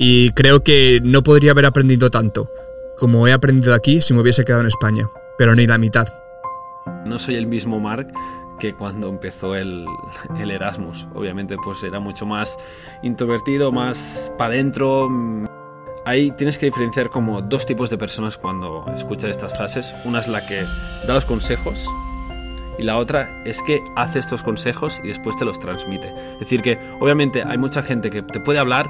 Y creo que no podría haber aprendido tanto como he aprendido aquí si me hubiese quedado en España, pero ni la mitad. No soy el mismo Mark que cuando empezó el, el Erasmus. Obviamente pues era mucho más introvertido, más para adentro. Ahí tienes que diferenciar como dos tipos de personas cuando escuchas estas frases. Una es la que da los consejos y la otra es que hace estos consejos y después te los transmite. Es decir, que obviamente hay mucha gente que te puede hablar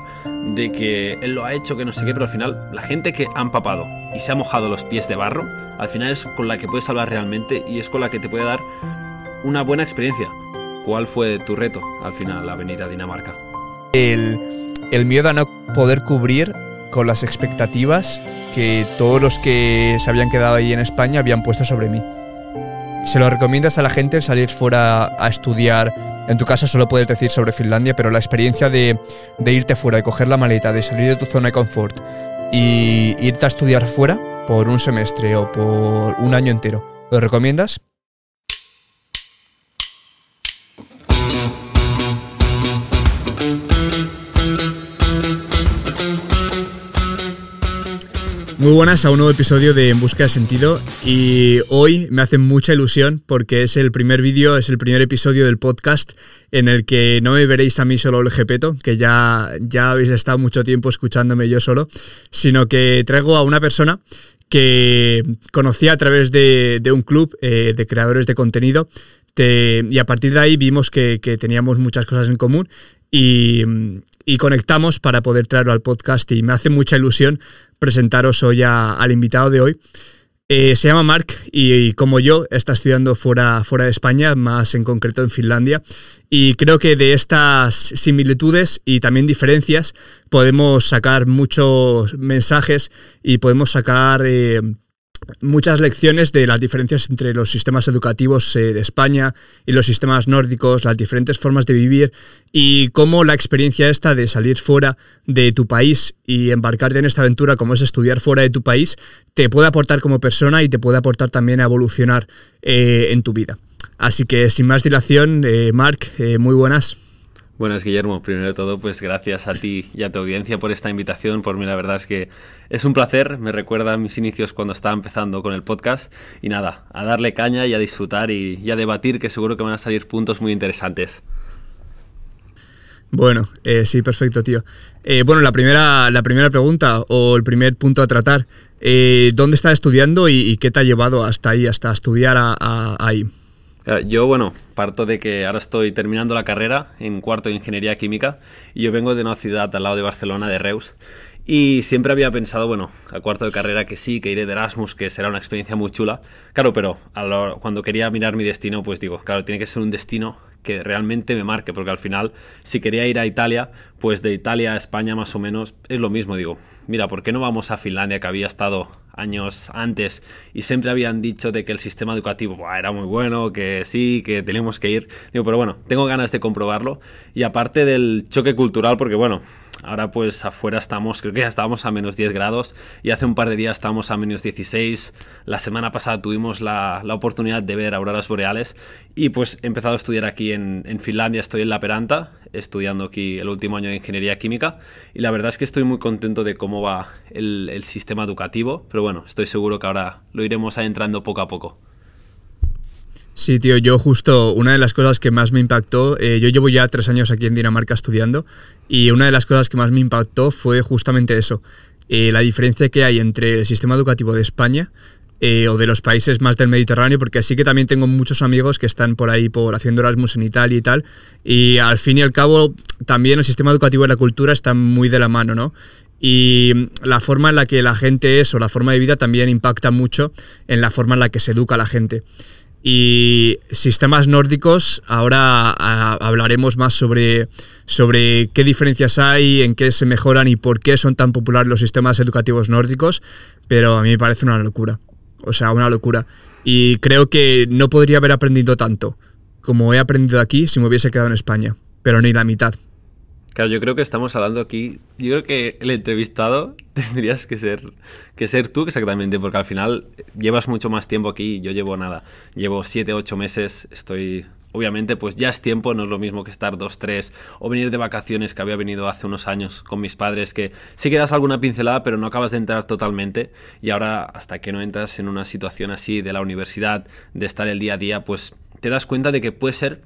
de que él lo ha hecho, que no sé qué, pero al final la gente que ha empapado y se ha mojado los pies de barro, al final es con la que puedes hablar realmente y es con la que te puede dar una buena experiencia. ¿Cuál fue tu reto al final la venir a Dinamarca? El, el miedo a no poder cubrir con las expectativas que todos los que se habían quedado ahí en España habían puesto sobre mí. ¿Se lo recomiendas a la gente salir fuera a estudiar? En tu caso solo puedes decir sobre Finlandia, pero la experiencia de, de irte fuera, de coger la maleta, de salir de tu zona de confort y irte a estudiar fuera por un semestre o por un año entero, ¿lo recomiendas? Muy buenas a un nuevo episodio de En Busca de Sentido y hoy me hace mucha ilusión porque es el primer vídeo, es el primer episodio del podcast en el que no me veréis a mí solo el jepeto, que ya, ya habéis estado mucho tiempo escuchándome yo solo, sino que traigo a una persona que conocí a través de, un club eh, de creadores de contenido y a partir de ahí vimos que, que teníamos muchas cosas en común y, conectamos para poder traerlo al podcast y me hace mucha ilusión presentaros hoy al invitado de hoy. Eh, se llama Mark y, como yo está estudiando fuera, fuera de España, más en concreto en Finlandia. Y creo que de estas similitudes y también diferencias podemos sacar muchos mensajes y podemos sacar... Eh, muchas lecciones de las diferencias entre los sistemas educativos eh, de España y los sistemas nórdicos, las diferentes formas de vivir y cómo la experiencia esta de salir fuera de tu país y embarcarte en esta aventura como es estudiar fuera de tu país te puede aportar como persona y te puede aportar también a evolucionar eh, en tu vida. Así que sin más dilación, eh, Marc, muy buenas. Buenas, Guillermo. Primero de todo, pues gracias a ti y a tu audiencia por esta invitación. Por mí, la verdad es que es un placer. Me recuerda mis inicios cuando estaba empezando con el podcast. Y nada, a darle caña y a disfrutar y, a debatir, que seguro que van a salir puntos muy interesantes. Bueno, eh, sí, perfecto, tío. Eh, bueno, la primera, la primera pregunta o el primer punto a tratar, eh, ¿dónde estás estudiando y, qué te ha llevado hasta ahí, hasta estudiar ahí? Yo, bueno, parto de que ahora estoy terminando la carrera en cuarto de Ingeniería Química y yo vengo de una ciudad al lado de Barcelona, de Reus. Y siempre había pensado, bueno, a cuarto de carrera que sí, que iré de Erasmus, que será una experiencia muy chula. Claro, pero cuando quería mirar mi destino, pues digo, claro, tiene que ser un destino que realmente me marque, porque al final, si quería ir a Italia, pues de Italia a España más o menos es lo mismo. Digo, mira, ¿por qué no vamos a Finlandia, que había estado años antes y siempre habían dicho de que el sistema educativo era muy bueno, que sí, que teníamos que ir? Digo, pero bueno, tengo ganas de comprobarlo. Y aparte del choque cultural, porque bueno, Ahora pues afuera estamos, creo que ya estábamos a menos 10 grados y hace un par de días estábamos a menos 16. La semana pasada tuvimos la, la oportunidad de ver auroras boreales y pues he empezado a estudiar aquí en, en, Finlandia, estoy en La Peranta, estudiando aquí el último año de Ingeniería Química y la verdad es que estoy muy contento de cómo va el, el sistema educativo, pero bueno, estoy seguro que ahora lo iremos adentrando poco a poco. Sí, tío, yo justo una de las cosas que más me impactó, eh, yo llevo ya tres años aquí en Dinamarca estudiando y una de las cosas que más me impactó fue justamente eso, eh, la diferencia que hay entre el sistema educativo de España eh, o de los países más del Mediterráneo, porque así que también tengo muchos amigos que están por ahí por haciendo Erasmus en Italia y tal, y al fin y al cabo también el sistema educativo y la cultura están muy de la mano, ¿no? Y la forma en la que la gente es o la forma de vida también impacta mucho en la forma en la que se educa la gente. Y sistemas nórdicos, ahora hablaremos más sobre, sobre qué diferencias hay, en qué se mejoran y por qué son tan populares los sistemas educativos nórdicos, pero a mí me parece una locura. O sea, una locura. Y creo que no podría haber aprendido tanto como he aprendido aquí si me hubiese quedado en España, pero ni la mitad. Claro, yo creo que estamos hablando aquí. Yo creo que el entrevistado tendrías que ser, que ser tú exactamente, porque al final llevas mucho más tiempo aquí. Yo llevo nada, llevo 7, 8 meses, estoy obviamente pues ya es tiempo, no es lo mismo que estar dos, tres o venir de vacaciones que había venido hace unos años con mis padres que sí que das alguna pincelada pero no acabas de entrar totalmente y ahora hasta que no entras en una situación así de la universidad, de estar el día a día, pues te das cuenta de que puede ser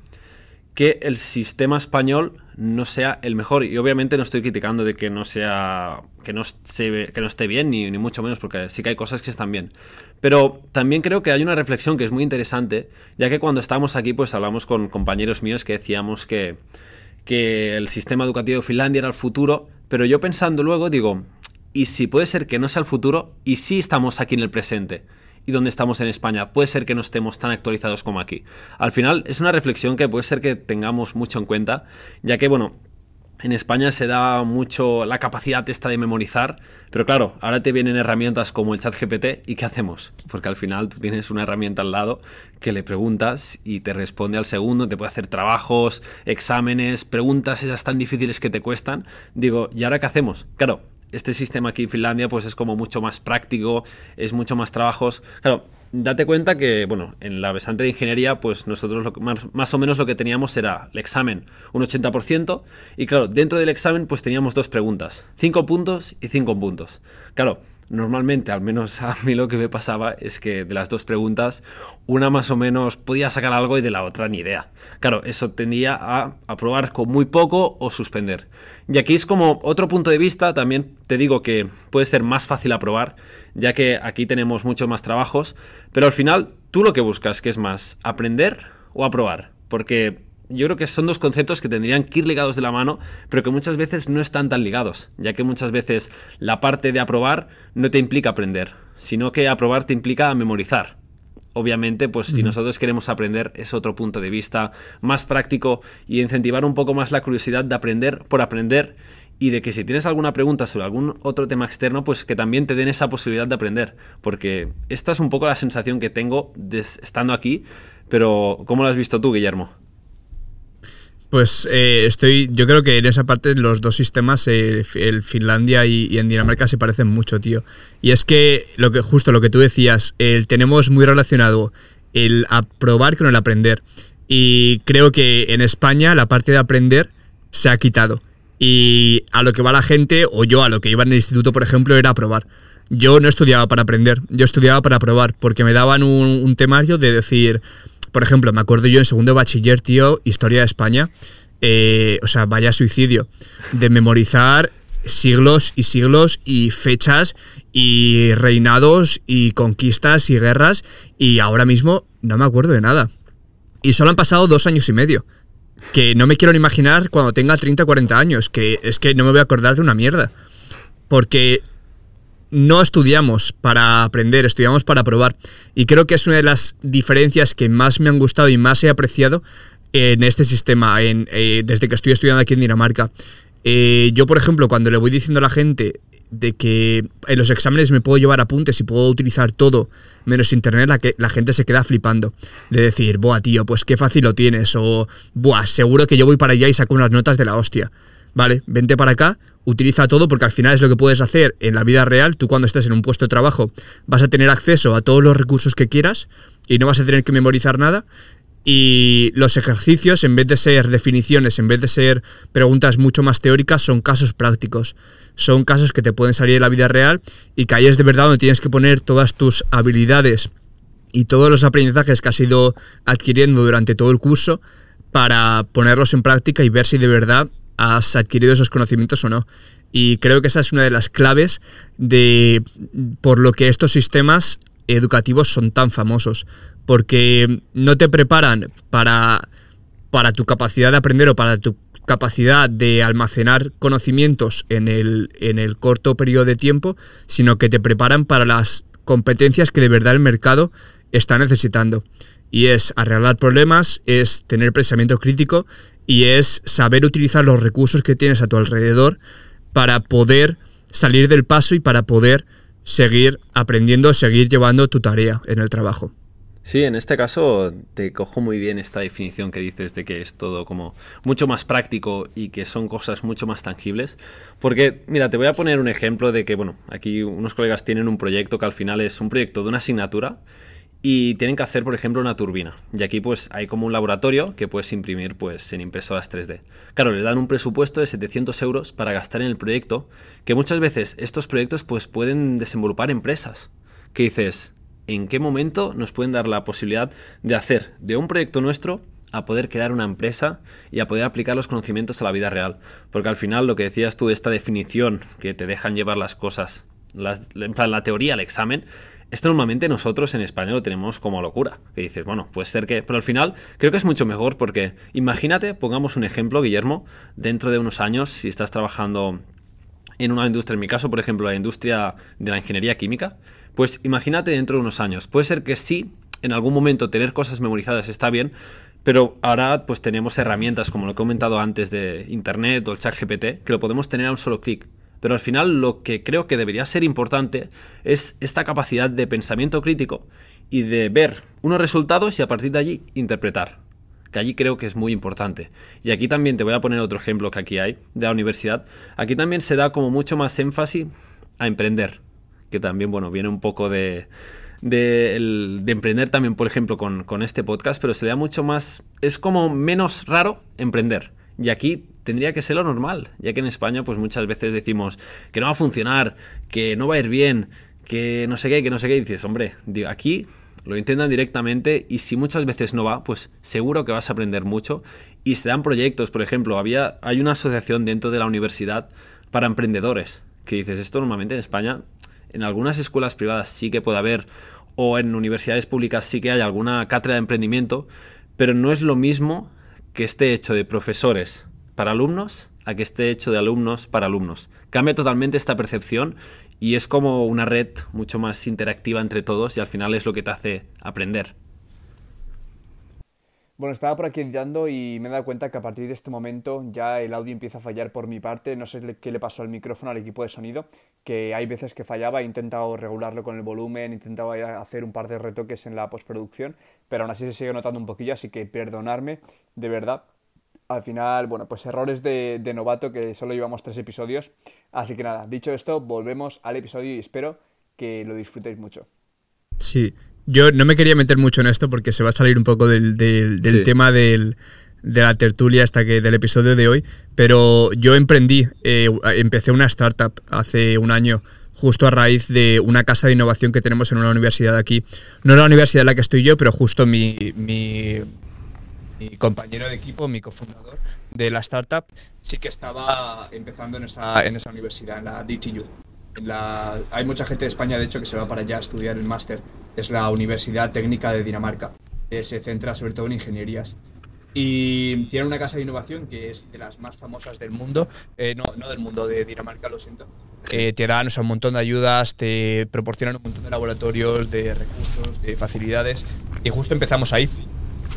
que el sistema español no sea el mejor. Y obviamente no estoy criticando de que no sea. que no, se, que no esté bien, ni, ni, mucho menos, porque sí que hay cosas que están bien. Pero también creo que hay una reflexión que es muy interesante, ya que cuando estábamos aquí, pues hablamos con compañeros míos que decíamos que, que el sistema educativo de Finlandia era el futuro. Pero yo pensando luego, digo, ¿y si puede ser que no sea el futuro? ¿Y si estamos aquí en el presente? Y dónde estamos en España. Puede ser que no estemos tan actualizados como aquí. Al final es una reflexión que puede ser que tengamos mucho en cuenta, ya que, bueno, en España se da mucho la capacidad esta de memorizar, pero claro, ahora te vienen herramientas como el chat GPT y ¿qué hacemos? Porque al final tú tienes una herramienta al lado que le preguntas y te responde al segundo, te puede hacer trabajos, exámenes, preguntas esas tan difíciles que te cuestan. Digo, ¿y ahora qué hacemos? Claro, este sistema aquí en Finlandia pues es como mucho más práctico, es mucho más trabajos. Claro, date cuenta que, bueno, en la besante de ingeniería, pues nosotros lo, más, más, o menos lo que teníamos era el examen, un 80%, y claro, dentro del examen pues teníamos dos preguntas, 5 puntos y 5 puntos. Claro, normalmente, al menos a mí lo que me pasaba es que de las dos preguntas, una más o menos podía sacar algo y de la otra ni idea. Claro, eso tendía a aprobar con muy poco o suspender. Y aquí es como otro punto de vista, también te digo que puede ser más fácil aprobar, ya que aquí tenemos muchos más trabajos, pero al final tú lo que buscas, que es más, aprender o aprobar, porque yo creo que son dos conceptos que tendrían que ir ligados de la mano, pero que muchas veces no están tan ligados, ya que muchas veces la parte de aprobar no te implica aprender, sino que aprobar te implica memorizar. Obviamente, pues si nosotros queremos aprender es otro punto de vista más práctico y incentivar un poco más la curiosidad de aprender por aprender y de que si tienes alguna pregunta sobre algún otro tema externo, pues que también te den esa posibilidad de aprender, porque esta es un poco la sensación que tengo estando aquí, pero ¿cómo lo has visto tú, Guillermo? Pues eh, estoy, yo creo que en esa parte los dos sistemas, eh, el Finlandia y, en Dinamarca se parecen mucho, tío. Y es que lo que justo lo que tú decías, el, tenemos muy relacionado el aprobar con el aprender. Y creo que en España la parte de aprender se ha quitado. Y a lo que va la gente, o yo a lo que iba en el instituto, por ejemplo, era aprobar. Yo no estudiaba para aprender, yo estudiaba para aprobar, porque me daban un, un temario de decir, por ejemplo, me acuerdo yo en segundo bachiller, tío, Historia de España, eh, o sea, vaya suicidio, de memorizar siglos y siglos y fechas y reinados y conquistas y guerras y ahora mismo no me acuerdo de nada. Y solo han pasado dos años y medio. Que no me quiero ni imaginar cuando tenga 30 o 40 años, que es que no me voy a acordar de una mierda. Porque no estudiamos para aprender, estudiamos para probar. Y creo que es una de las diferencias que más me han gustado y más he apreciado en este sistema, en, eh, desde que estoy estudiando aquí en Dinamarca. Eh, yo, por ejemplo, cuando le voy diciendo a la gente de que en los exámenes me puedo llevar apuntes y puedo utilizar todo menos internet, la, que, la gente se queda flipando. De decir, buah, tío, pues qué fácil lo tienes. O, buah, seguro que yo voy para allá y saco unas notas de la hostia. Vale, vente para acá, utiliza todo porque al final es lo que puedes hacer en la vida real. Tú cuando estés en un puesto de trabajo vas a tener acceso a todos los recursos que quieras y no vas a tener que memorizar nada. Y los ejercicios, en vez de ser definiciones, en vez de ser preguntas mucho más teóricas, son casos prácticos. Son casos que te pueden salir de la vida real y que ahí es de verdad donde tienes que poner todas tus habilidades y todos los aprendizajes que has ido adquiriendo durante todo el curso para ponerlos en práctica y ver si de verdad has adquirido esos conocimientos o no. Y creo que esa es una de las claves de por lo que estos sistemas educativos son tan famosos. Porque no te preparan para, para tu capacidad de aprender o para tu capacidad de almacenar conocimientos en el, en el corto periodo de tiempo, sino que te preparan para las competencias que de verdad el mercado está necesitando. Y es arreglar problemas, es tener pensamiento crítico y es saber utilizar los recursos que tienes a tu alrededor para poder salir del paso y para poder seguir aprendiendo, seguir llevando tu tarea en el trabajo. Sí, en este caso te cojo muy bien esta definición que dices de que es todo como mucho más práctico y que son cosas mucho más tangibles. Porque, mira, te voy a poner un ejemplo de que, bueno, aquí unos colegas tienen un proyecto que al final es un proyecto de una asignatura y tienen que hacer, por ejemplo, una turbina. Y aquí pues hay como un laboratorio que puedes imprimir pues en impresoras 3D. Claro, le dan un presupuesto de 700 euros para gastar en el proyecto, que muchas veces estos proyectos pues pueden desenvolupar empresas. Que dices, ¿en qué momento nos pueden dar la posibilidad de hacer de un proyecto nuestro a poder crear una empresa y a poder aplicar los conocimientos a la vida real? Porque al final lo que decías tú, esta definición que te dejan llevar las cosas, en plan, la teoría, el examen, esto normalmente nosotros en España lo tenemos como locura. Que dices, bueno, puede ser que. Pero al final creo que es mucho mejor porque imagínate, pongamos un ejemplo, Guillermo, dentro de unos años, si estás trabajando en una industria, en mi caso, por ejemplo, la industria de la ingeniería química, pues imagínate dentro de unos años. Puede ser que sí, en algún momento tener cosas memorizadas está bien, pero ahora pues tenemos herramientas como lo he comentado antes de Internet o el chat GPT, que lo podemos tener a un solo clic. Pero al final lo que creo que debería ser importante es esta capacidad de pensamiento crítico y de ver unos resultados y a partir de allí interpretar. Que allí creo que es muy importante. Y aquí también te voy a poner otro ejemplo que aquí hay de la universidad. Aquí también se da como mucho más énfasis a emprender. Que también, bueno, viene un poco de, de, emprender también, por ejemplo, con, con, este podcast, pero se le da mucho más, es como menos raro emprender. Y aquí tendría que ser lo normal, ya que en España pues muchas veces decimos que no va a funcionar, que no va a ir bien, que no sé qué, que no sé qué, y dices, hombre, aquí lo intentan directamente y si muchas veces no va, pues seguro que vas a aprender mucho y se dan proyectos, por ejemplo, había hay una asociación dentro de la universidad para emprendedores, que dices, esto normalmente en España en algunas escuelas privadas sí que puede haber o en universidades públicas sí que hay alguna cátedra de emprendimiento, pero no es lo mismo que esté hecho de profesores para alumnos a que esté hecho de alumnos para alumnos. Cambia totalmente esta percepción y es como una red mucho más interactiva entre todos y al final es lo que te hace aprender. Bueno, estaba por aquí editando y me he dado cuenta que a partir de este momento ya el audio empieza a fallar por mi parte. No sé qué le pasó al micrófono, al equipo de sonido, que hay veces que fallaba. He intentado regularlo con el volumen, he intentado hacer un par de retoques en la postproducción, pero aún así se sigue notando un poquillo, así que perdonarme de verdad al final, bueno, pues errores de, novato que solo llevamos tres episodios. Así que nada, dicho esto, volvemos al episodio y espero que lo disfrutéis mucho. Sí, yo no me quería meter mucho en esto porque se va a salir un poco del, tema de la tertulia hasta que del episodio de hoy, pero yo emprendí, eh, empecé una startup hace un año justo a raíz de una casa de innovación que tenemos en una universidad aquí. No la universidad en la que estoy yo, pero justo mi mi compañero de equipo, mi cofundador de la startup, sí que estaba empezando en esa, en esa universidad, en la DTU. la, hay mucha gente de España, de hecho, que se va para allá a estudiar el máster. Es la Universidad Técnica de Dinamarca. se centra sobre todo en ingenierías. Y tiene una casa de innovación que es de las más famosas del mundo, eh, no, no, del mundo de Dinamarca, lo siento. Eh, te dan un montón de ayudas, te proporcionan un montón de laboratorios, de recursos, de facilidades. Y justo empezamos ahí.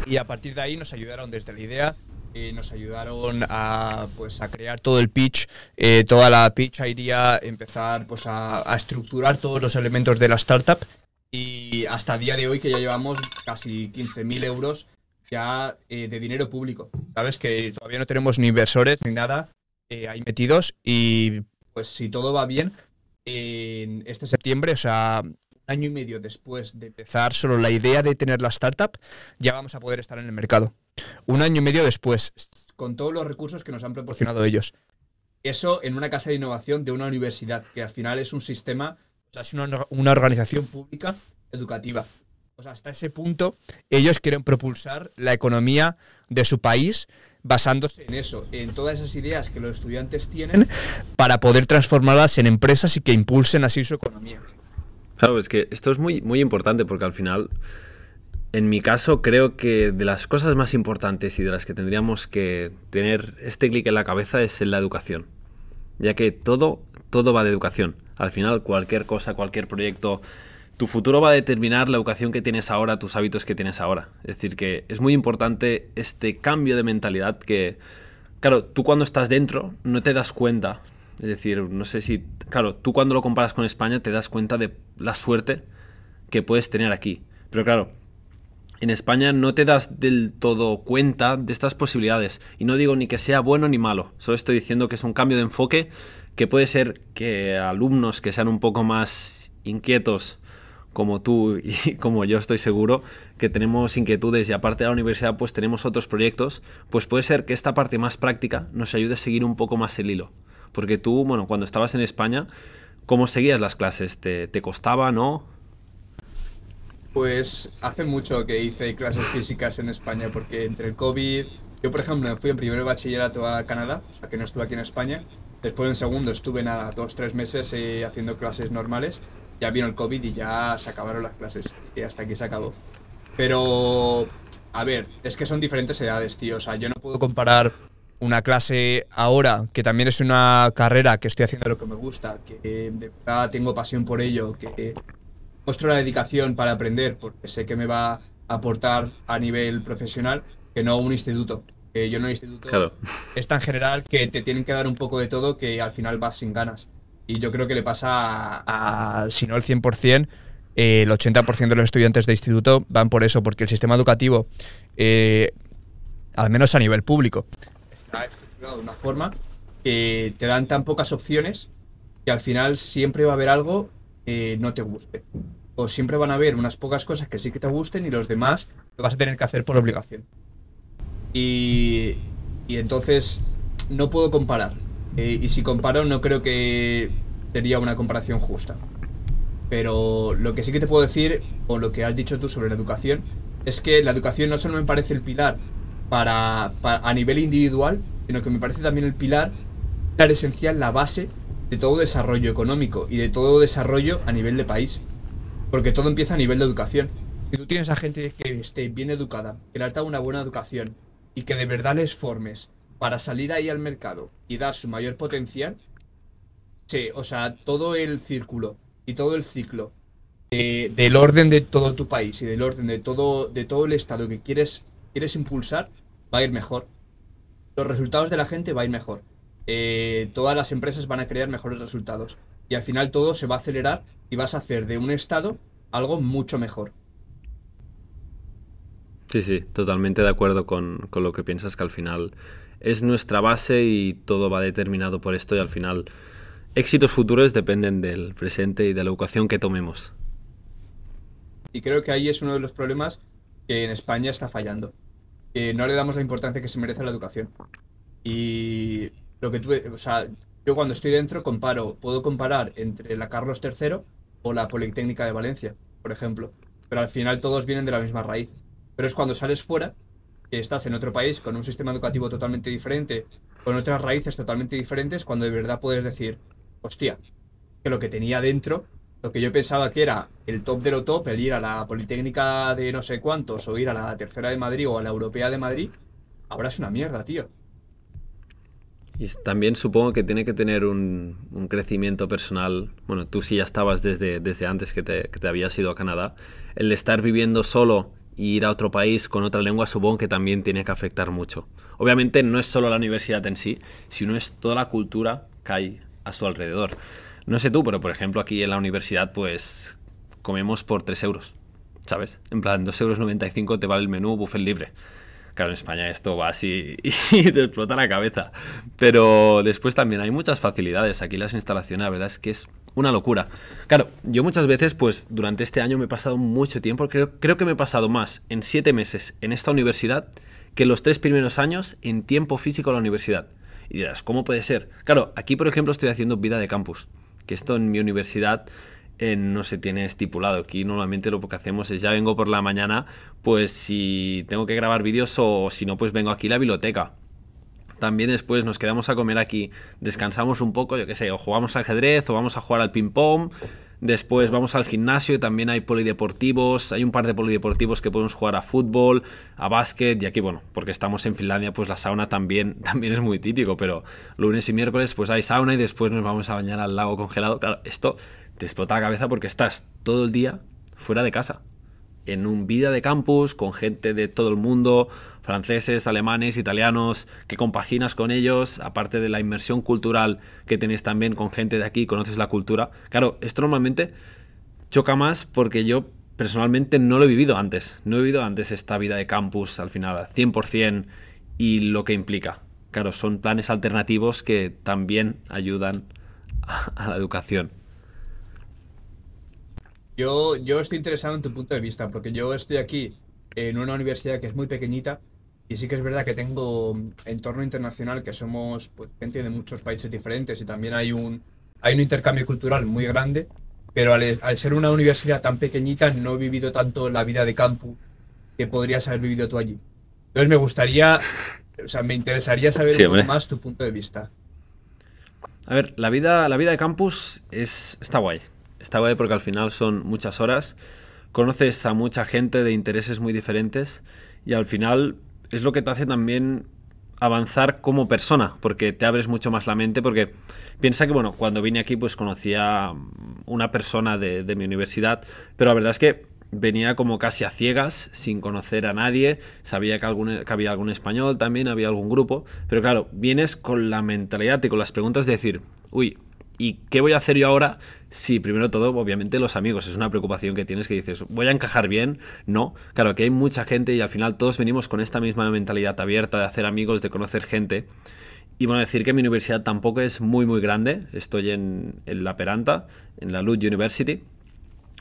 Y a partir de ahí nos ayudaron desde la idea, eh, nos ayudaron a, pues, a crear todo el pitch, eh, toda la pitch idea, empezar pues, a, estructurar todos los elementos de la startup y hasta día de hoy que ya llevamos casi 15.000 euros ya eh, de dinero público. Sabes que todavía no tenemos ni inversores ni nada ahí metidos y pues si todo va bien, en este septiembre, o sea, año y medio después de empezar solo la idea de tener la startup, ya vamos a poder estar en el mercado. Un año y medio después, con todos los recursos que nos han proporcionado ellos. Eso en una casa de innovación de una universidad, que al final es un sistema, o sea, es una, organización pública educativa. O sea, hasta ese punto ellos quieren propulsar la economía de su país basándose en eso, en todas esas ideas que los estudiantes tienen para poder transformarlas en empresas y que impulsen así su economía. Claro, es que esto es muy, muy importante porque al final, en mi caso, creo que de las cosas más importantes y de las que tendríamos que tener este clic en la cabeza es en la educación. Ya que todo, todo va de educación. Al final, cualquier cosa, cualquier proyecto, tu futuro va a determinar la educación que tienes ahora, tus hábitos que tienes ahora. Es decir, que es muy importante este cambio de mentalidad que, claro, tú cuando estás dentro no te das cuenta, es decir, no sé si, claro, tú cuando lo comparas con España te das cuenta de la suerte que puedes tener aquí. Pero claro, en España no te das del todo cuenta de estas posibilidades. Y no digo ni que sea bueno ni malo, solo estoy diciendo que es un cambio de enfoque que puede ser que alumnos que sean un poco más inquietos como tú y como yo estoy seguro, que tenemos inquietudes y aparte de la universidad pues tenemos otros proyectos, pues puede ser que esta parte más práctica nos ayude a seguir un poco más el hilo. Porque tú, bueno, cuando estabas en España, ¿cómo seguías las clases? ¿Te, te costaba, no? Pues hace mucho que hice clases físicas en España porque entre el COVID, yo por ejemplo fui en primer bachillerato a Canadá, o sea que no estuve aquí en España, después en segundo estuve nada, dos, tres meses eh, haciendo clases normales, ya vino el COVID y ya se acabaron las clases, y hasta aquí se acabó. Pero, a ver, es que son diferentes edades, tío, o sea, yo no puedo comparar una clase ahora, que también es una carrera que estoy haciendo lo que me gusta, que de verdad tengo pasión por ello, que muestro la dedicación para aprender, porque sé que me va a aportar a nivel profesional, que no un instituto. Que yo en un instituto Claro. es tan general que te tienen que dar un poco de todo que al final vas sin ganas. Y yo creo que le pasa a, a, si no el 100%, eh, el 80% de los estudiantes de instituto van por eso, porque el sistema educativo, eh, al menos a nivel público, está estructurado de una forma que te dan tan pocas opciones que al final siempre va a haber algo que no te guste. O siempre van a haber unas pocas cosas que sí que te gusten y los demás lo vas a tener que hacer por obligación. Y, y entonces no puedo comparar. Eh, y si comparo no creo que sería una comparación justa. Pero lo que sí que te puedo decir, o lo que has dicho tú sobre la educación, es que la educación no solo me parece el pilar para, a nivel individual, sino que me parece también el pilar, esencial, la base de todo desarrollo económico y de todo desarrollo a nivel de país. Porque todo empieza a nivel de educación. Si tú tienes a gente que esté bien educada, que le has dado una buena educación y que de verdad les formes para salir ahí al mercado y dar su mayor potencial, sí, o sea, todo el círculo y todo el ciclo de- del orden de todo tu país y del orden de todo, de todo el estado que quieres, quieres impulsar, va a ir mejor. Los resultados de la gente va a ir mejor. Eh, todas las empresas van a crear mejores resultados. Y al final todo se va a acelerar y vas a hacer de un estado algo mucho mejor. Sí, sí, totalmente de acuerdo con, con lo que piensas que al final es nuestra base y todo va determinado por esto y al final éxitos futuros dependen del presente y de la educación que tomemos. Y creo que ahí es uno de los problemas que en España está fallando. Que no le damos la importancia que se merece a la educación. Y lo que tú, o sea, yo cuando estoy dentro comparo, puedo comparar entre la Carlos III o la Politécnica de Valencia, por ejemplo. Pero al final todos vienen de la misma raíz. Pero es cuando sales fuera, que estás en otro país con un sistema educativo totalmente diferente, con otras raíces totalmente diferentes, cuando de verdad puedes decir, hostia, que lo que tenía dentro, lo que yo pensaba que era el top de lo top, el ir a la Politécnica de no sé cuántos, o ir a la Tercera de Madrid o a la Europea de Madrid, ahora es una mierda, tío. Y también supongo que tiene que tener un, un crecimiento personal. Bueno, tú sí ya estabas desde, desde antes que te, que te habías ido a Canadá. El de estar viviendo solo y ir a otro país con otra lengua supongo que también tiene que afectar mucho. Obviamente no es solo la universidad en sí, sino es toda la cultura que hay a su alrededor. No sé tú, pero por ejemplo aquí en la universidad pues comemos por 3 euros, ¿sabes? En plan, 2,95 euros te vale el menú buffet libre. Claro, en España esto va así y te explota la cabeza. Pero después también hay muchas facilidades. Aquí las instalaciones, la verdad es que es una locura. Claro, yo muchas veces, pues durante este año me he pasado mucho tiempo. Creo, que me he pasado más en siete meses en esta universidad que los tres primeros años en tiempo físico en la universidad. Y dirás, ¿cómo puede ser? Claro, aquí por ejemplo estoy haciendo vida de campus. Que esto en mi universidad eh, no se tiene estipulado. Aquí normalmente lo que hacemos es ya vengo por la mañana, pues si tengo que grabar vídeos o si no, pues vengo aquí a la biblioteca. También después nos quedamos a comer aquí, descansamos un poco, yo qué sé, o jugamos al ajedrez o vamos a jugar al ping-pong. Después vamos al gimnasio también hay polideportivos. Hay un par de polideportivos que podemos jugar a fútbol, a básquet. Y aquí, bueno, porque estamos en Finlandia, pues la sauna también, también es muy típico. Pero lunes y miércoles, pues hay sauna y después nos vamos a bañar al lago congelado. Claro, esto te explota la cabeza porque estás todo el día fuera de casa. En un vida de campus con gente de todo el mundo, franceses, alemanes, italianos, que compaginas con ellos, aparte de la inmersión cultural que tenéis también con gente de aquí, conoces la cultura. Claro, esto normalmente choca más porque yo personalmente no lo he vivido antes. No he vivido antes esta vida de campus al final al 100% y lo que implica. Claro, son planes alternativos que también ayudan a, a la educación. Yo, yo estoy interesado en tu punto de vista, porque yo estoy aquí en una universidad que es muy pequeñita y sí que es verdad que tengo entorno internacional, que somos pues, gente de muchos países diferentes y también hay un, hay un intercambio cultural muy grande, pero al, al ser una universidad tan pequeñita no he vivido tanto la vida de campus que podrías haber vivido tú allí. Entonces me gustaría, o sea, me interesaría saber Sí, un poco hombre. más tu punto de vista. A ver, la vida, la vida de campus es, está guay. Está guay porque al final son muchas horas, conoces a mucha gente de intereses muy diferentes y al final es lo que te hace también avanzar como persona, porque te abres mucho más la mente, porque piensa que, bueno, cuando vine aquí pues conocía una persona de, mi universidad, pero la verdad es que venía como casi a ciegas, sin conocer a nadie, sabía que, que había algún español también, había algún grupo, pero claro, vienes con la mentalidad y con las preguntas de decir, uy, ¿y qué voy a hacer yo ahora? Si primero todo, obviamente los amigos, es una preocupación que tienes que dices, ¿voy a encajar bien? No, claro que hay mucha gente y al final todos venimos con esta misma mentalidad abierta de hacer amigos, de conocer gente. Y bueno, decir que mi universidad tampoco es muy muy grande, estoy en, La Peranta, en la Lund University,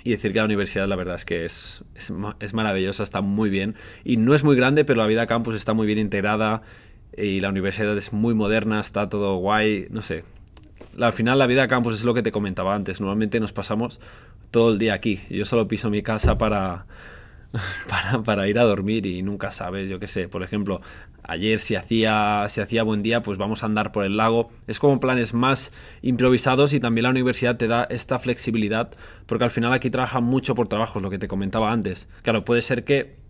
y decir que la universidad la verdad es que es, es maravillosa, está muy bien. Y no es muy grande, pero la vida campus está muy bien integrada y la universidad es muy moderna, está todo guay, no sé. Al final la vida campus es lo que te comentaba antes. Normalmente nos pasamos todo el día aquí. Yo solo piso mi casa para, para, para ir a dormir y nunca sabes, yo qué sé. Por ejemplo, ayer si hacía, si hacía buen día, pues vamos a andar por el lago. Es como planes más improvisados y también la universidad te da esta flexibilidad porque al final aquí trabajan mucho por trabajos, lo que te comentaba antes. Claro, puede ser que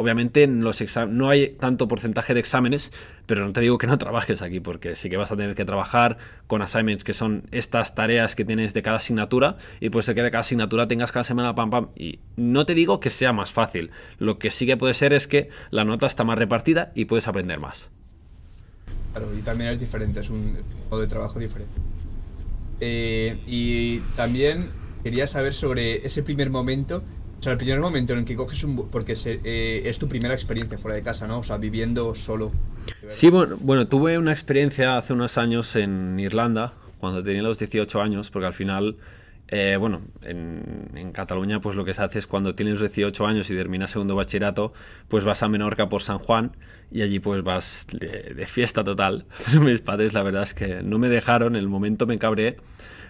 Obviamente no hay tanto porcentaje de exámenes, pero no te digo que no trabajes aquí, porque sí que vas a tener que trabajar con assignments, que son estas tareas que tienes de cada asignatura, y puede ser que de cada asignatura tengas cada semana pam pam. Y no te digo que sea más fácil, lo que sí que puede ser es que la nota está más repartida y puedes aprender más. Claro, y también es diferente, es un modo de trabajo diferente. Eh, y también quería saber sobre ese primer momento, o sea, el primer momento en el que coges un... Porque se- eh, es tu primera experiencia fuera de casa, ¿no? O sea, viviendo solo. Sí, bueno, bueno, tuve una experiencia hace unos años en Irlanda, cuando tenía los 18 años, porque al final, eh, bueno, en, en Cataluña, pues lo que se hace es cuando tienes 18 años y terminas segundo bachillerato, pues vas a Menorca por San Juan y allí pues vas de, de fiesta total. Mis padres, la verdad es que no me dejaron, en el momento me cabré.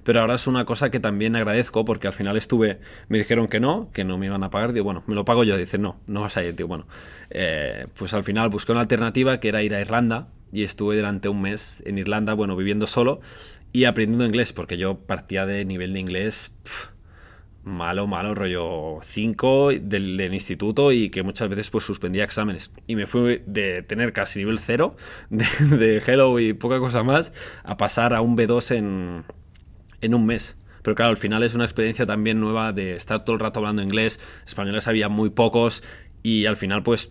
Pero ahora es una cosa que también agradezco porque al final estuve, me dijeron que no, que no me iban a pagar. Digo, bueno, me lo pago yo. Dice, no, no vas a ir, tío. Bueno, eh, pues al final busqué una alternativa que era ir a Irlanda y estuve durante un mes en Irlanda, bueno, viviendo solo y aprendiendo inglés porque yo partía de nivel de inglés pf, malo, malo, rollo 5 del, del instituto y que muchas veces pues suspendía exámenes. Y me fui de tener casi nivel 0 de, de Hello y poca cosa más a pasar a un B2 en, en un mes. Pero claro, al final es una experiencia también nueva de estar todo el rato hablando inglés. Españoles había muy pocos y al final pues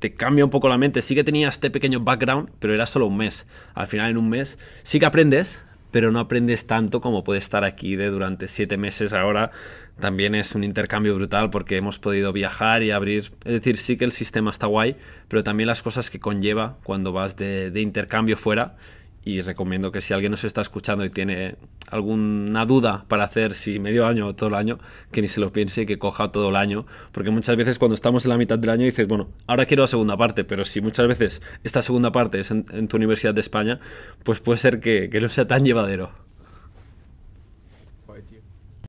te cambia un poco la mente. Sí que tenía este pequeño background, pero era solo un mes. Al final en un mes sí que aprendes, pero no aprendes tanto como puede estar aquí de durante siete meses. Ahora también es un intercambio brutal porque hemos podido viajar y abrir. Es decir, sí que el sistema está guay, pero también las cosas que conlleva cuando vas de, de intercambio fuera. Y recomiendo que si alguien nos está escuchando y tiene alguna duda para hacer si medio año o todo el año, que ni se lo piense y que coja todo el año. Porque muchas veces cuando estamos en la mitad del año dices, bueno, ahora quiero la segunda parte, pero si muchas veces esta segunda parte es en, tu Universidad de España, pues puede ser que, que no sea tan llevadero.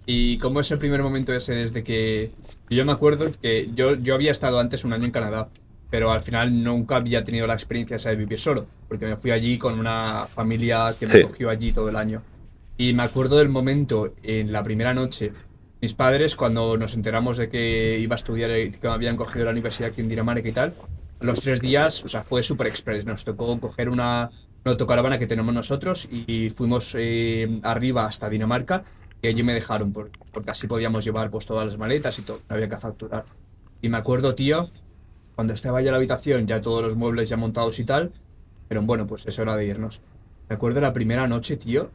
¿Y cómo es el primer momento ese desde que... Yo me acuerdo que yo, yo había estado antes un año en Canadá, pero al final nunca había tenido la experiencia esa de vivir solo, porque me fui allí con una familia que me Sí. cogió allí todo el año. Y me acuerdo del momento en la primera noche, mis padres, cuando nos enteramos de que iba a estudiar, y que me habían cogido la universidad aquí en Dinamarca y tal, los tres días, o sea, fue super express. Nos tocó coger una, una autocaravana que tenemos nosotros y fuimos eh, arriba hasta Dinamarca y allí me dejaron por- porque así podíamos llevar pues todas las maletas y todo, no había que facturar. Y me acuerdo, tío, cuando estaba ya en la habitación, ya todos los muebles ya montados y tal, pero bueno, pues es hora de irnos. Me acuerdo la primera noche, tío,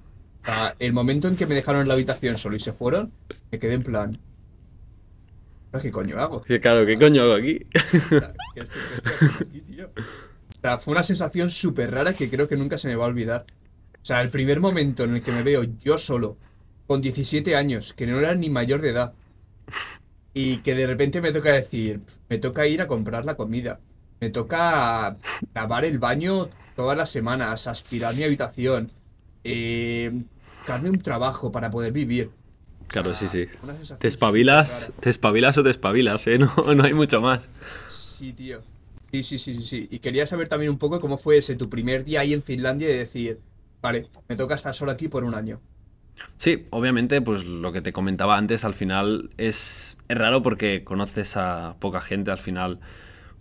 el momento en que me dejaron en la habitación solo y se fueron, me quedé en plan, ¿qué coño hago? Claro, ¿qué coño hago aquí? ¿Qué estoy- qué estoy haciendo aquí, tío? O sea, fue una sensación súper rara que creo que nunca se me va a olvidar. O sea, el primer momento en el que me veo yo solo, con 17 años, que no era ni mayor de edad, y que de repente me toca decir, me toca ir a comprar la comida, me toca lavar el baño todas las semanas, aspirar mi habitación, eh, buscarme un trabajo para poder vivir. Claro, sí, sí. Una sensación Te espabilas, te espabilas o te espabilas, ¿eh? No, no hay mucho más. Sí, tío. Sí, sí, sí, sí, sí. Y quería saber también un poco cómo fue ese tu primer día ahí en Finlandia y decir, vale, me toca estar solo aquí por un año. Sí, obviamente, pues lo que te comentaba antes, al final es, es raro porque conoces a poca gente, al final.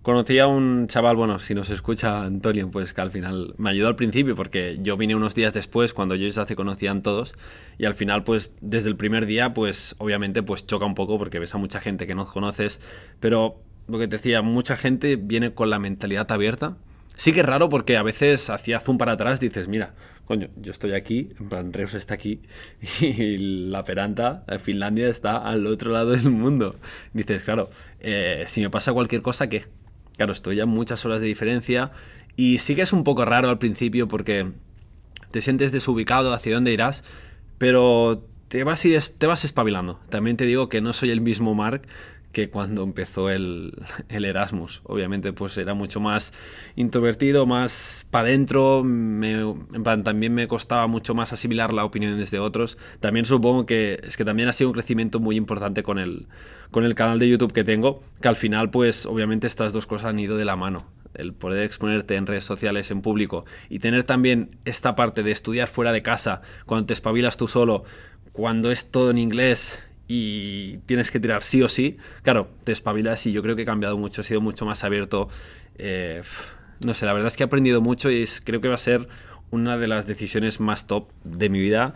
Conocí a un chaval, bueno, si nos escucha Antonio, pues que al final me ayudó al principio porque yo vine unos días después cuando ellos ya se conocían todos y al final pues desde el primer día pues obviamente pues choca un poco porque ves a mucha gente que no conoces, pero lo que te decía, mucha gente viene con la mentalidad abierta. Sí que es raro porque a veces hacía zoom para atrás dices, mira, coño, yo estoy aquí, en plan Reus está aquí y la Peranta, eh, Finlandia está al otro lado del mundo. Dices, claro, eh, si me pasa cualquier cosa, ¿qué? Claro, estoy ya muchas horas de diferencia y sí que es un poco raro al principio porque te sientes desubicado hacia dónde irás, pero te vas, a ir- te vas espabilando. También te digo que no soy el mismo Mark que cuando empezó el, el Erasmus. Obviamente, pues era mucho más introvertido, más para adentro. También me costaba mucho más asimilar las opiniones de otros. También supongo que es que también ha sido un crecimiento muy importante con el, con el canal de YouTube que tengo, que al final, pues obviamente estas dos cosas han ido de la mano el poder exponerte en redes sociales, en público, y tener también esta parte de estudiar fuera de casa, cuando te espabilas tú solo, cuando es todo en inglés y tienes que tirar sí o sí, claro, te espabilas y yo creo que he cambiado mucho, he sido mucho más abierto. eh, no sé, la verdad es que he aprendido mucho y es- creo que va a ser una de las decisiones más top de mi vida.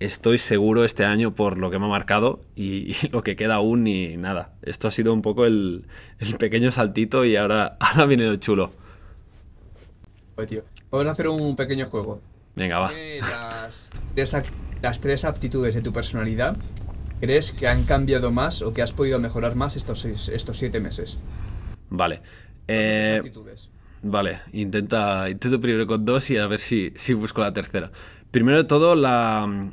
Estoy seguro este año por lo que me ha marcado y, y lo que queda aún y nada. Esto ha sido un poco el, el pequeño saltito y ahora, ahora viene lo chulo. Joder, tío. Vamos a hacer un pequeño juego. Venga, va. Las las tres aptitudes de tu personalidad crees que han cambiado más o que has podido mejorar más estos, seis- estos siete meses. Vale. ¿Cuáles son Eh? Vale, intenta, intento primero con dos y a ver si, si busco la tercera. Primero de todo, la,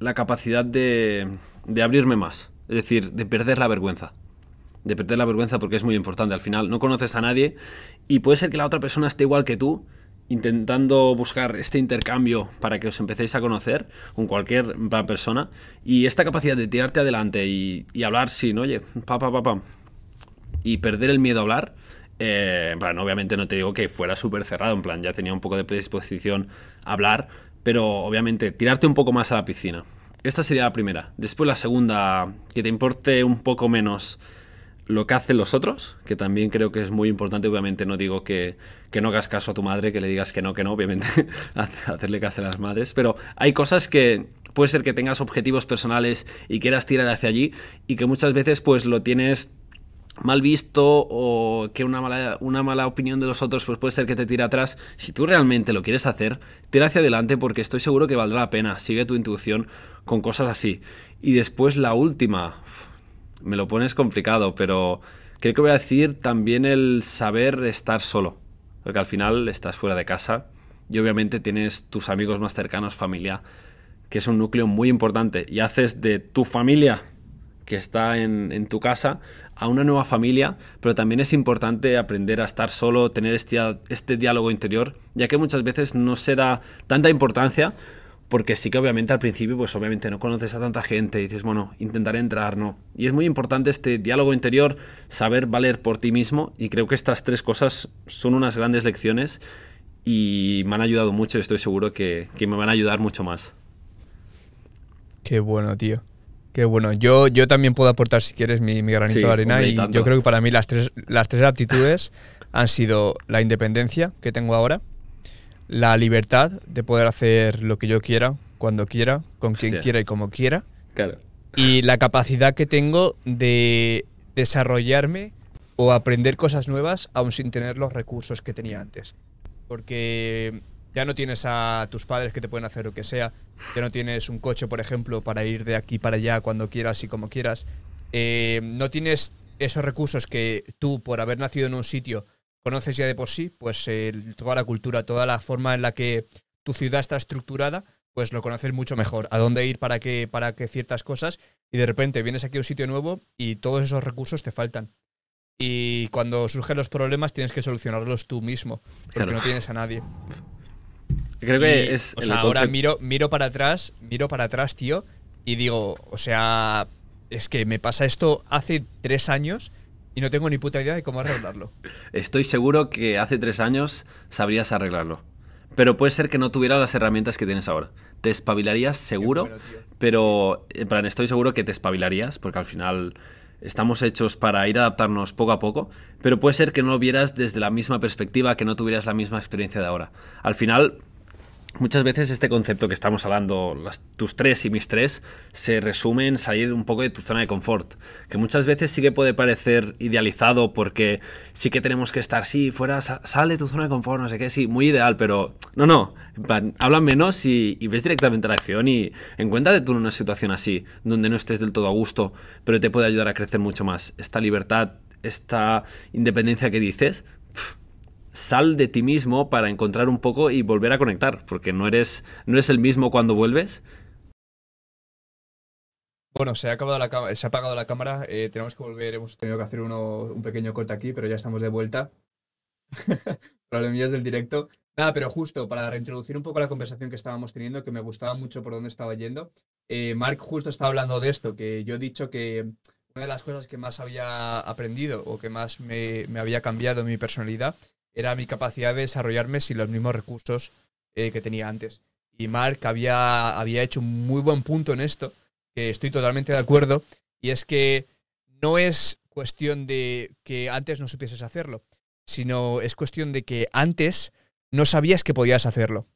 la capacidad de, de abrirme más. Es decir, de perder la vergüenza. De perder la vergüenza porque es muy importante. Al final no conoces a nadie y puede ser que la otra persona esté igual que tú, intentando buscar este intercambio para que os empecéis a conocer con cualquier persona. Y esta capacidad de tirarte adelante y, hablar sin, oye, pa, pa, pa, pa, y perder el miedo a hablar. eh, obviamente no te digo que fuera súper cerrado, en plan, ya tenía un poco de predisposición a hablar, pero obviamente tirarte un poco más a la piscina. Esta sería la primera. Después la segunda, que te importe un poco menos lo que hacen los otros, que también creo que es muy importante. Obviamente no digo que, que no hagas caso a tu madre, que le digas que no, que no, obviamente hacerle caso a las madres, pero hay cosas que puede ser que tengas objetivos personales y quieras tirar hacia allí y que muchas veces pues lo tienes mal visto o que una mala, una mala opinión de los otros pues puede ser que te tire atrás. Si tú realmente lo quieres hacer, tira hacia adelante porque estoy seguro que valdrá la pena. Sigue tu intuición con cosas así. Y después la última, me lo pones complicado, pero creo que voy a decir también el saber estar solo. Porque al final estás fuera de casa y obviamente tienes tus amigos más cercanos, familia, que es un núcleo muy importante. Y haces de tu familia que está en, tu casa a una nueva familia, pero también es importante aprender a estar solo, tener este, este diálogo interior, ya que muchas veces no se da tanta importancia, porque sí que obviamente al principio, pues obviamente no conoces a tanta gente y dices, bueno, intentaré entrar, no. Y es muy importante este diálogo interior, saber valer por ti mismo, y creo que estas tres cosas son unas grandes lecciones y me han ayudado mucho y estoy seguro que, que me van a ayudar mucho más. Qué bueno, tío. Qué bueno. Yo, yo también puedo aportar, si quieres, mi, mi granito Sí, de arena. y y yo creo que para mí las tres, las tres aptitudes han sido la independencia que tengo ahora, la libertad de poder hacer lo que yo quiera, cuando quiera, con quien quiera y como quiera, Claro. y la capacidad que tengo de desarrollarme o aprender cosas nuevas aún sin tener los recursos que tenía antes. Porque ya no tienes a tus padres que te pueden hacer lo que sea, ya no tienes un coche, por ejemplo, para ir de aquí para allá cuando quieras y como quieras. Eh, no tienes esos recursos que tú, por haber nacido en un sitio, conoces ya de por sí, pues toda la cultura, toda la forma en la que tu ciudad está estructurada, pues lo conoces mucho mejor, a dónde ir para que, para que ciertas cosas, y de repente vienes aquí a un sitio nuevo y todos esos recursos te faltan. Y cuando surgen los problemas tienes que solucionarlos tú mismo, porque no tienes a nadie. Creo que es. O sea, ahora miro, miro para atrás, miro para atrás, tío, y digo, o sea, es que me pasa esto hace tres años y no tengo ni puta idea de cómo arreglarlo. Estoy seguro que hace tres años sabrías arreglarlo. Pero puede ser que no tuvieras las herramientas que tienes ahora. Te espabilarías seguro, pero en plan, estoy seguro que te espabilarías, porque al final estamos hechos para ir a adaptarnos poco a poco, pero puede ser que no lo vieras desde la misma perspectiva, que no tuvieras la misma experiencia de ahora. Al final, Muchas veces este concepto que estamos hablando, las, tus tres y mis tres, se resume en salir un poco de tu zona de confort. Que muchas veces sí que puede parecer idealizado porque sí que tenemos que estar, sí, fuera, sal de tu zona de confort, no sé qué, sí, muy ideal, pero no, no, habla menos y, ves directamente la acción y encuéntrate tú en una situación así, donde no estés del todo a gusto, pero te puede ayudar a crecer mucho más. Esta libertad, esta independencia que dices, sal de ti mismo para encontrar un poco y volver a conectar, porque no eres, no el mismo cuando vuelves. Bueno, se ha, acabado la, se ha apagado la cámara, eh, tenemos que volver, hemos tenido que hacer un pequeño corte aquí, pero ya estamos de vuelta. Problemillas del directo. Nada, pero justo para reintroducir un poco la conversación que estábamos teniendo, que me gustaba mucho por dónde estaba yendo. Eh, Mark justo estaba hablando de esto, que yo he dicho que una de las cosas que más había aprendido o que más me, me había cambiado en mi personalidad era mi capacidad de desarrollarme sin los mismos recursos eh, que tenía antes. Y Mark había, había hecho un muy buen punto en esto, que estoy totalmente de acuerdo, y es que no es cuestión de que antes no supieses hacerlo, sino es cuestión de que antes no sabías que podías hacerlo,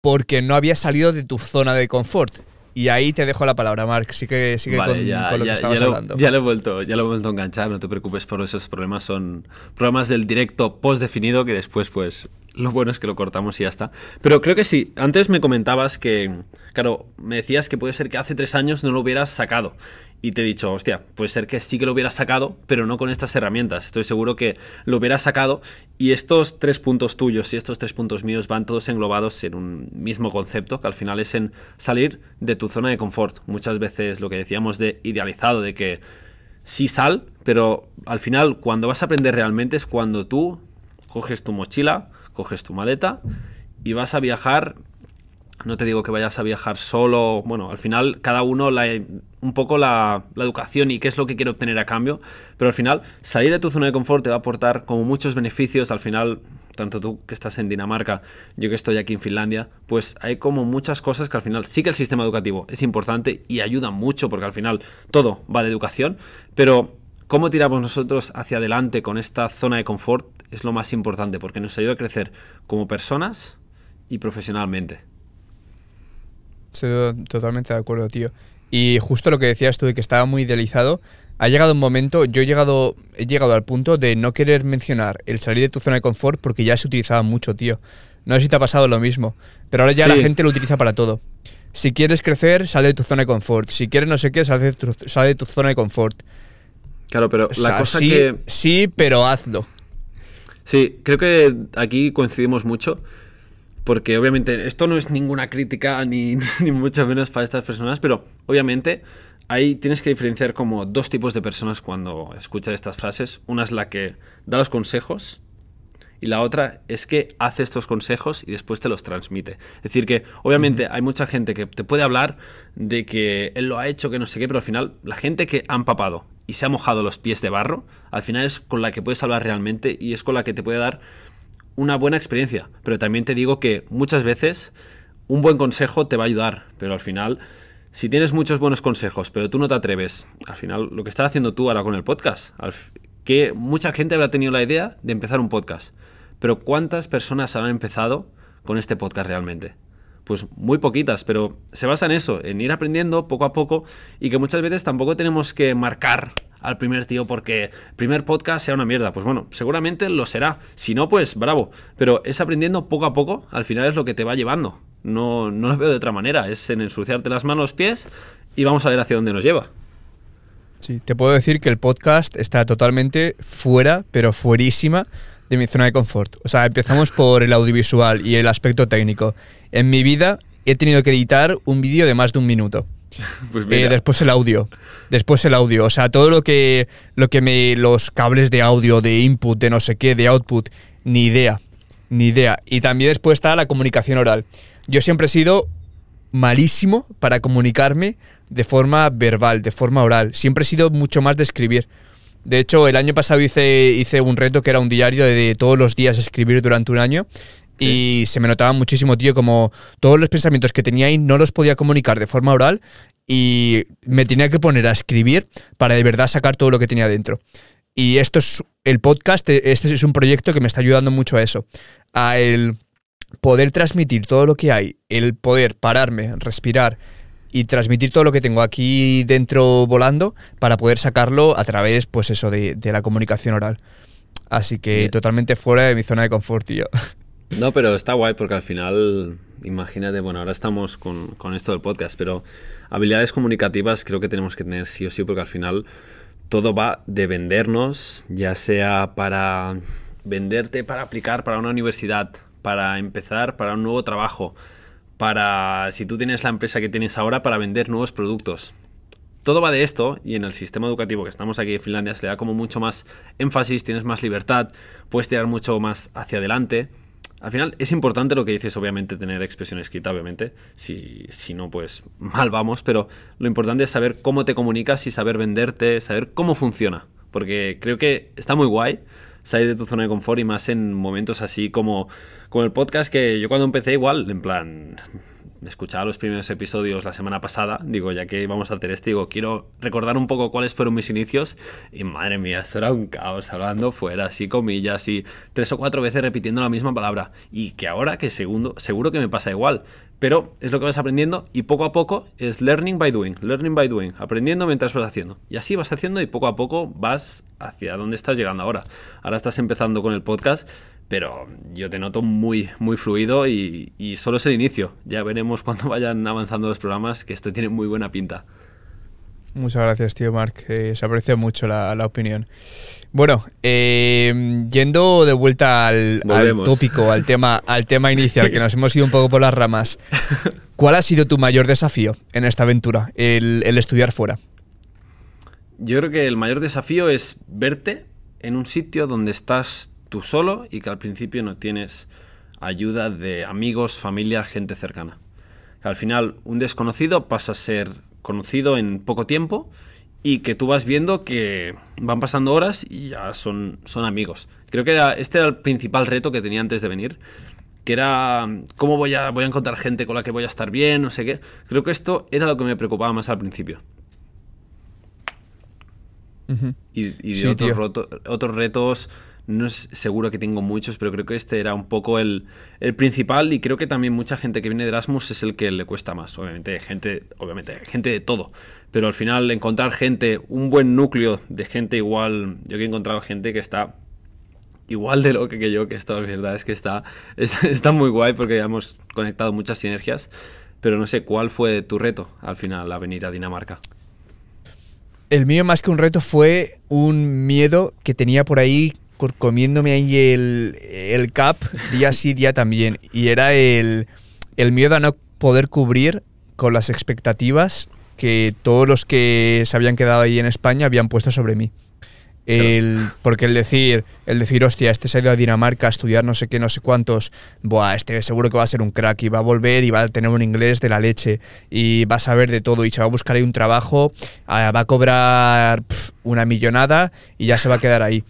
porque no habías salido de tu zona de confort. Y ahí te dejo la palabra, Mark. Sí que sigue con, lo que estabas hablando. Ya lo, he vuelto, ya lo he vuelto a enganchar, no te preocupes por esos problemas. Son problemas del directo post definido que después, pues, lo bueno es que lo cortamos y ya está. Pero creo que sí. Antes me comentabas que, claro, me decías que puede ser que hace tres años no lo hubieras sacado y te he dicho, hostia, puede ser que sí que lo hubiera sacado, pero no con estas herramientas. Estoy seguro que lo hubiera sacado y estos tres puntos tuyos y estos tres puntos míos van todos englobados en un mismo concepto, que al final es en salir de tu zona de confort. Muchas veces lo que decíamos de idealizado, de que sí sal, pero al final cuando vas a aprender realmente es cuando tú coges tu mochila, coges tu maleta y vas a viajar no te digo que vayas a viajar solo, bueno, al final cada uno la, un poco la, educación y qué es lo que quiere obtener a cambio, pero al final salir de tu zona de confort te va a aportar como muchos beneficios, al final, tanto tú que estás en Dinamarca, yo que estoy aquí en Finlandia, pues hay como muchas cosas que al final sí que el sistema educativo es importante y ayuda mucho porque al final todo va de educación, pero cómo tiramos nosotros hacia adelante con esta zona de confort es lo más importante porque nos ayuda a crecer como personas y profesionalmente. Estoy totalmente de acuerdo, tío. Y justo lo que decías tú de que estaba muy idealizado, ha llegado un momento, yo he llegado, he llegado al punto de no querer mencionar el salir de tu zona de confort porque ya se utilizaba mucho, tío. No sé si te ha pasado lo mismo, pero ahora ya la gente lo utiliza para todo. Si quieres crecer, sal de tu zona de confort. Si quieres no sé qué, sal de tu, de tu zona de confort. Claro, pero la cosa sí, que... Sí, pero hazlo. Sí, creo que aquí coincidimos mucho porque obviamente esto no es ninguna crítica ni, ni mucho menos para estas personas, pero obviamente ahí tienes que diferenciar como dos tipos de personas cuando escuchas estas frases. Una es la que da los consejos y la otra es que hace estos consejos y después te los transmite. Es decir, que obviamente hay mucha gente que te puede hablar de que él lo ha hecho, que no sé qué, pero al final la gente que ha empapado y se ha mojado los pies de barro, al final es con la que puedes hablar realmente y es con la que te puede dar una buena experiencia, pero también te digo que muchas veces un buen consejo te va a ayudar, pero al final, si tienes muchos buenos consejos, pero tú no te atreves, al final lo que estás haciendo tú ahora con el podcast, que mucha gente habrá tenido la idea de empezar un podcast, pero ¿cuántas personas han empezado con este podcast realmente? Pues muy poquitas, pero se basa en eso, en ir aprendiendo poco a poco y que muchas veces tampoco tenemos que marcar al primer tío porque primer podcast sea una mierda. Pues bueno, seguramente lo será. Si no, pues bravo. Pero es aprendiendo poco a poco, al final es lo que te va llevando. No, no lo veo de otra manera. Es en ensuciarte las manos, pies y vamos a ver hacia dónde nos lleva. Sí, te puedo decir que el podcast está totalmente fuera, pero fuerísima de mi zona de confort. O sea, empezamos por el audiovisual y el aspecto técnico. En mi vida he tenido que editar un vídeo de más de un minuto. Pues Eh, después el audio. Después el audio. O sea, todo lo que, lo que me. Los cables de audio, de input, de no sé qué, de output. Ni idea. Ni idea. Y también después está la comunicación oral. Yo siempre he sido malísimo para comunicarme de forma verbal, de forma oral. Siempre he sido mucho más de escribir. De hecho, el año pasado hice, hice un reto que era un diario de, de todos los días escribir durante un año. Y se me notaba muchísimo, tío, como todos los pensamientos que tenía ahí no los podía comunicar de forma oral y me tenía que poner a escribir para de verdad sacar todo lo que tenía dentro. Y esto es el podcast, este es un proyecto que me está ayudando mucho a eso, a el poder transmitir todo lo que hay, el poder pararme, respirar y transmitir todo lo que tengo aquí dentro volando para poder sacarlo a través, pues eso, de, de la comunicación oral. Así que Bien. totalmente fuera de mi zona de confort, tío. No, pero está guay porque al final, imagínate, bueno, ahora estamos con, con esto del podcast, pero habilidades comunicativas creo que tenemos que tener sí o sí porque al final todo va de vendernos, ya sea para venderte, para aplicar para una universidad, para empezar para un nuevo trabajo, para si tú tienes la empresa que tienes ahora, para vender nuevos productos. Todo va de esto y en el sistema educativo que estamos aquí en Finlandia se le da como mucho más énfasis, tienes más libertad, puedes tirar mucho más hacia adelante. Al final es importante lo que dices, obviamente, tener expresión escrita, obviamente. Si, si no, pues mal vamos, pero lo importante es saber cómo te comunicas y saber venderte, saber cómo funciona. Porque creo que está muy guay salir de tu zona de confort y más en momentos así como, como el podcast que yo cuando empecé igual, en plan, escuchaba los primeros episodios la semana pasada, digo, ya que vamos a hacer este, digo, quiero recordar un poco cuáles fueron mis inicios y madre mía, eso era un caos, hablando fuera, así comillas y tres o cuatro veces repitiendo la misma palabra y que ahora que segundo, seguro que me pasa igual, pero es lo que vas aprendiendo y poco a poco es learning by doing, learning by doing, aprendiendo mientras vas haciendo. Y así vas haciendo y poco a poco vas hacia donde estás llegando ahora. Ahora estás empezando con el podcast, pero yo te noto muy, muy fluido y, y solo es el inicio. Ya veremos cuando vayan avanzando los programas que esto tiene muy buena pinta. Muchas gracias, tío Mark. Eh, se aprecia mucho la, la opinión. Bueno, eh, yendo de vuelta al, al tópico, al tema, al tema inicial, que nos hemos ido un poco por las ramas. ¿Cuál ha sido tu mayor desafío en esta aventura, el, el estudiar fuera? Yo creo que el mayor desafío es verte en un sitio donde estás tú solo y que al principio no tienes ayuda de amigos, familia, gente cercana. Que al final un desconocido pasa a ser conocido en poco tiempo y que tú vas viendo que van pasando horas y ya son, son amigos. Creo que era- este era el principal reto que tenía antes de venir, que era cómo voy a, voy a encontrar gente con la que voy a estar bien, no sé qué. Creo que esto era lo que me preocupaba más al principio. Y, y de Sí, otros, roto- otros retos, no es seguro que tengo muchos, pero creo que este era un poco el, el principal y creo que también mucha gente que viene de Erasmus es el que le cuesta más. Obviamente, gente, obviamente, gente de todo. Pero al final encontrar gente, un buen núcleo de gente igual, yo que he encontrado gente que está igual de lo que yo, que esto la verdad es que está, es- está muy guay porque hemos conectado muchas sinergias. Pero no sé, ¿cuál fue tu reto al final a venir a Dinamarca? El mío más que un reto fue un miedo que tenía por ahí comiéndome ahí el, el cap día sí, día también. Y era el, el miedo a no poder cubrir con las expectativas que todos los que se habían quedado ahí en España habían puesto sobre mí. El, porque el decir, el decir, hostia, este se ha ido a Dinamarca a estudiar no sé qué, no sé cuántos, buah, este seguro que va a ser un crack y va a volver y va a tener un inglés de la leche y va a saber de todo y se va a buscar ahí un trabajo, ah, va a cobrar una millonada y ya se va a quedar ahí.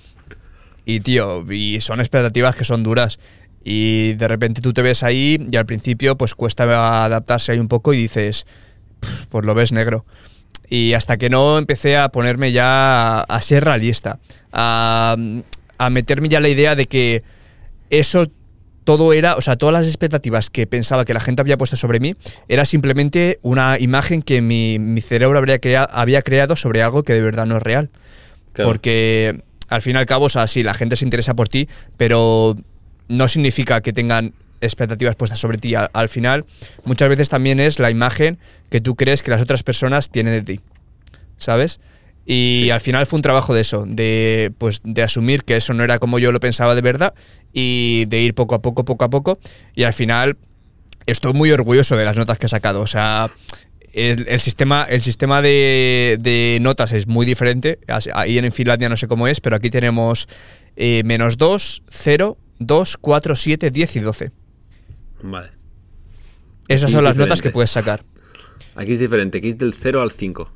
Y tío, y son expectativas que son duras. Y de repente tú te ves ahí y al principio pues cuesta adaptarse ahí un poco y dices, "Pf, pues lo ves negro. Y hasta que no empecé a ponerme ya a, a ser realista, a, a meterme ya la idea de que eso todo era, o sea, todas las expectativas que pensaba que la gente había puesto sobre mí, era simplemente una imagen que mi, mi cerebro habría crea- había creado sobre algo que de verdad no es real. Claro. Porque al fin y al cabo, o sea, sí, la gente se interesa por ti, pero no significa que tengan expectativas puestas sobre ti. Al, al final, muchas veces también es la imagen que tú crees que las otras personas tienen de ti. ¿Sabes? Y Sí. al final fue un trabajo de eso, de, pues, de asumir que eso no era como yo lo pensaba de verdad y de ir poco a poco, poco a poco. Y al final estoy muy orgulloso de las notas que he sacado. O sea, el, sistema, el sistema de, notas es muy diferente. Ahí en Finlandia no sé cómo es, pero aquí tenemos eh, menos 2, 0, 2, 4, 7, 10 y 12. Vale. Esas son las notas que puedes sacar. Aquí es diferente, aquí es del 0 al 5.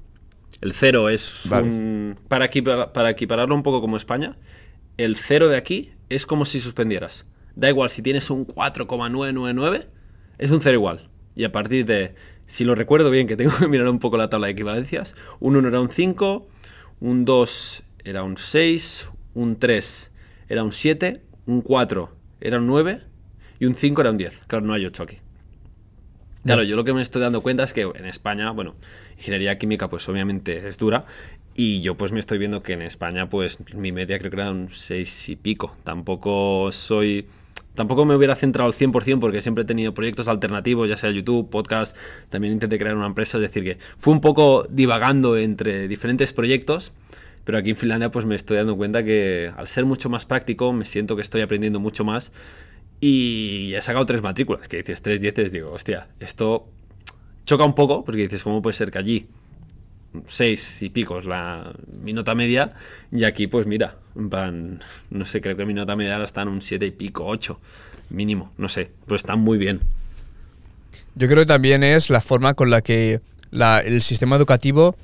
El 0 es un... Para, para equipararlo un poco como España, el 0 de aquí es como si suspendieras. Da igual, si tienes un 4,999, es un 0 igual. Y a partir de si lo recuerdo bien, que tengo que mirar un poco la tabla de equivalencias, un 1 era un 5, un 2 era un 6, un 3 era un 7, un 4 era un 9 y un 5 era un 10. Claro, no hay 8 aquí. Claro, yo lo que me estoy dando cuenta es que en España, bueno, ingeniería química pues obviamente es dura y yo pues me estoy viendo que en España pues mi media creo que era un 6 y pico. Tampoco soy Tampoco me hubiera centrado al 100% porque siempre he tenido proyectos alternativos, ya sea YouTube, podcast, también intenté crear una empresa, es decir, que fue un poco divagando entre diferentes proyectos, pero aquí en Finlandia pues me estoy dando cuenta que al ser mucho más práctico me siento que estoy aprendiendo mucho más y he sacado tres matrículas, que dices tres dieces, digo, hostia, esto choca un poco porque dices, ¿cómo puede ser que allí seis y picos la, mi nota media y aquí pues mira, no sé, creo que mi nota media ahora está en un siete y pico, ocho mínimo, no sé, pues están muy bien. Yo creo que también es la forma con la que el sistema educativo,